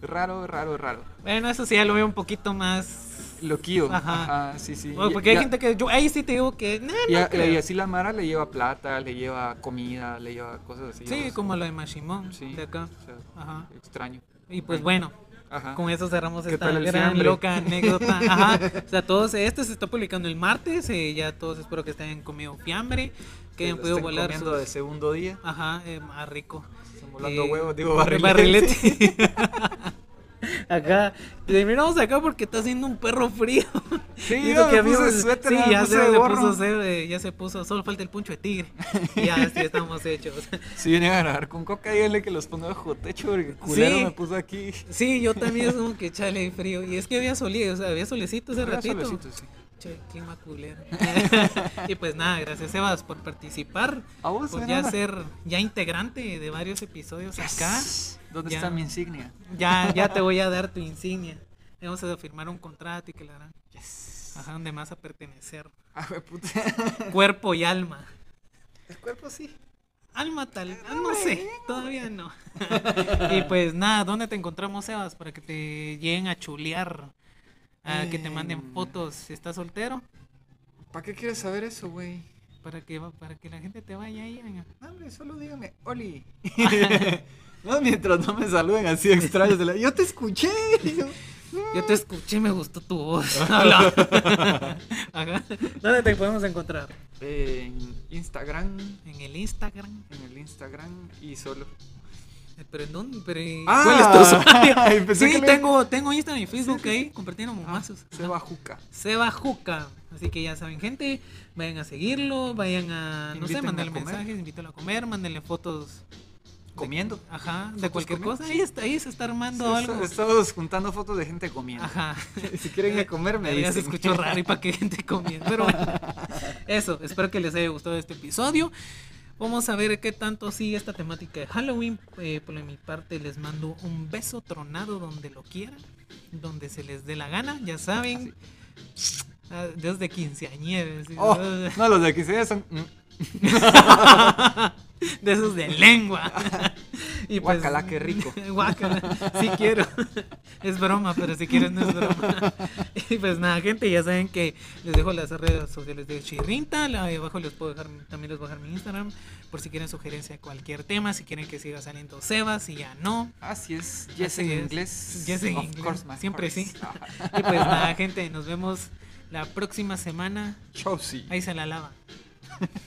raro, raro, raro. Bueno, eso sí ya lo veo un poquito más. Loquillo, Ajá. ajá, sí, sí. Bueno, Y- porque hay y gente que. Yo ahí sí te digo que. Y, no a- creo. y así la Mara le lleva plata, le lleva comida, le lleva cosas así. Sí, vos. como lo de Mashimon Sí, de acá. o sea, Ajá. extraño. Y pues bueno, Ajá. con eso cerramos ¿Qué esta gran loca [LAUGHS] anécdota. Ajá. O sea, todos, este se está publicando el martes. eh, ya todos espero que estén comido fiambre. Que hayan lo podido volar comiendo sus- de segundo día. Ajá, eh, más rico. Están volando Eh, huevos, digo barrilete. barrilete. [LAUGHS] [LAUGHS] acá, terminamos acá porque está haciendo un perro frío. Sí, Y yo eso que me puse suéter, sí, ya puse se, se puso, se- ya se puso, solo falta el puncho de tigre. Y ya, sí, estamos hechos. Si vienen a grabar con coca, díganle que los ponga bajo techo porque culero Sí. me puso aquí. Sí, yo también es como que chale frío. Y es que había solito, o sea, había solecito ese Había ratito. solecito, sí. Clima culero. [LAUGHS] y pues nada, gracias Sebas por participar. A vos, Por ya nada. ser ya integrante de varios episodios acá. ¿Dónde Ya. está mi insignia? Ya, ya te voy a dar tu [LAUGHS] insignia. Vamos a firmar un contrato y que la harán. Yes. Ajá, donde vas a pertenecer. Ah, puta. [LAUGHS] Cuerpo y alma. El cuerpo sí. Alma tal, ah, no sé, todavía no. y pues nada, ¿dónde te encontramos, Sebas? Para que te lleguen a chulear, a que te manden Em. fotos si estás soltero, ¿Para qué quieres saber eso, güey? para que para que la gente te vaya ahí. venga. No, hombre, solo dígame, Oli. [LAUGHS] no, mientras no me saluden así extraños. de la- Yo te escuché. Yo, [LAUGHS] Yo te escuché, me gustó tu voz. [LAUGHS] ¿Dónde te podemos encontrar? En Instagram. En el Instagram. En el Instagram y solo. ¿Pero en dónde? Pero, Ah, ¿Cuál es tu usuario? [LAUGHS] pensé sí, que le- tengo, tengo Instagram y Facebook ahí compartiendo momazos. Se va Juca. Seba Juca. Así que ya saben, gente, vayan a seguirlo, vayan a, no sé, comer. mensajes, invítalo a comer, mándenle fotos. de- Comiendo. Ajá, de cualquier comiendo, cosa. Ahí, está, ahí se está armando Sí, algo. est- Estamos juntando fotos de gente comiendo. Ajá. [LAUGHS] Si quieren ir a comer, me Ya se escuchó raro y para qué gente comiendo. Pero bueno, [LAUGHS] eso, espero que les haya gustado este episodio. Vamos a ver qué tanto sigue esta temática de Halloween. Eh, por mi parte, les mando un beso tronado donde lo quieran, donde se les dé la gana, ya saben. Ah, Dios de quinceañeros. Oh, no, los de se son. [LAUGHS] de esos de lengua. [LAUGHS] Y pues, Guácala, qué rico. [LAUGHS] Guácala, sí quiero. Es broma, pero si quieres no es broma. Y pues nada, gente, ya saben que les dejo las redes sociales de Chirrinta. abajo les puedo dejar, también les voy a dejar mi Instagram. Por si quieren sugerencia de cualquier tema, si quieren que siga saliendo Sebas, si ya no. Así es, yes Así en es. inglés. Yes en Of inglés, course, my siempre course. sí. Y pues nada, gente, nos vemos la próxima semana. Chau, sí. Ahí se la lava.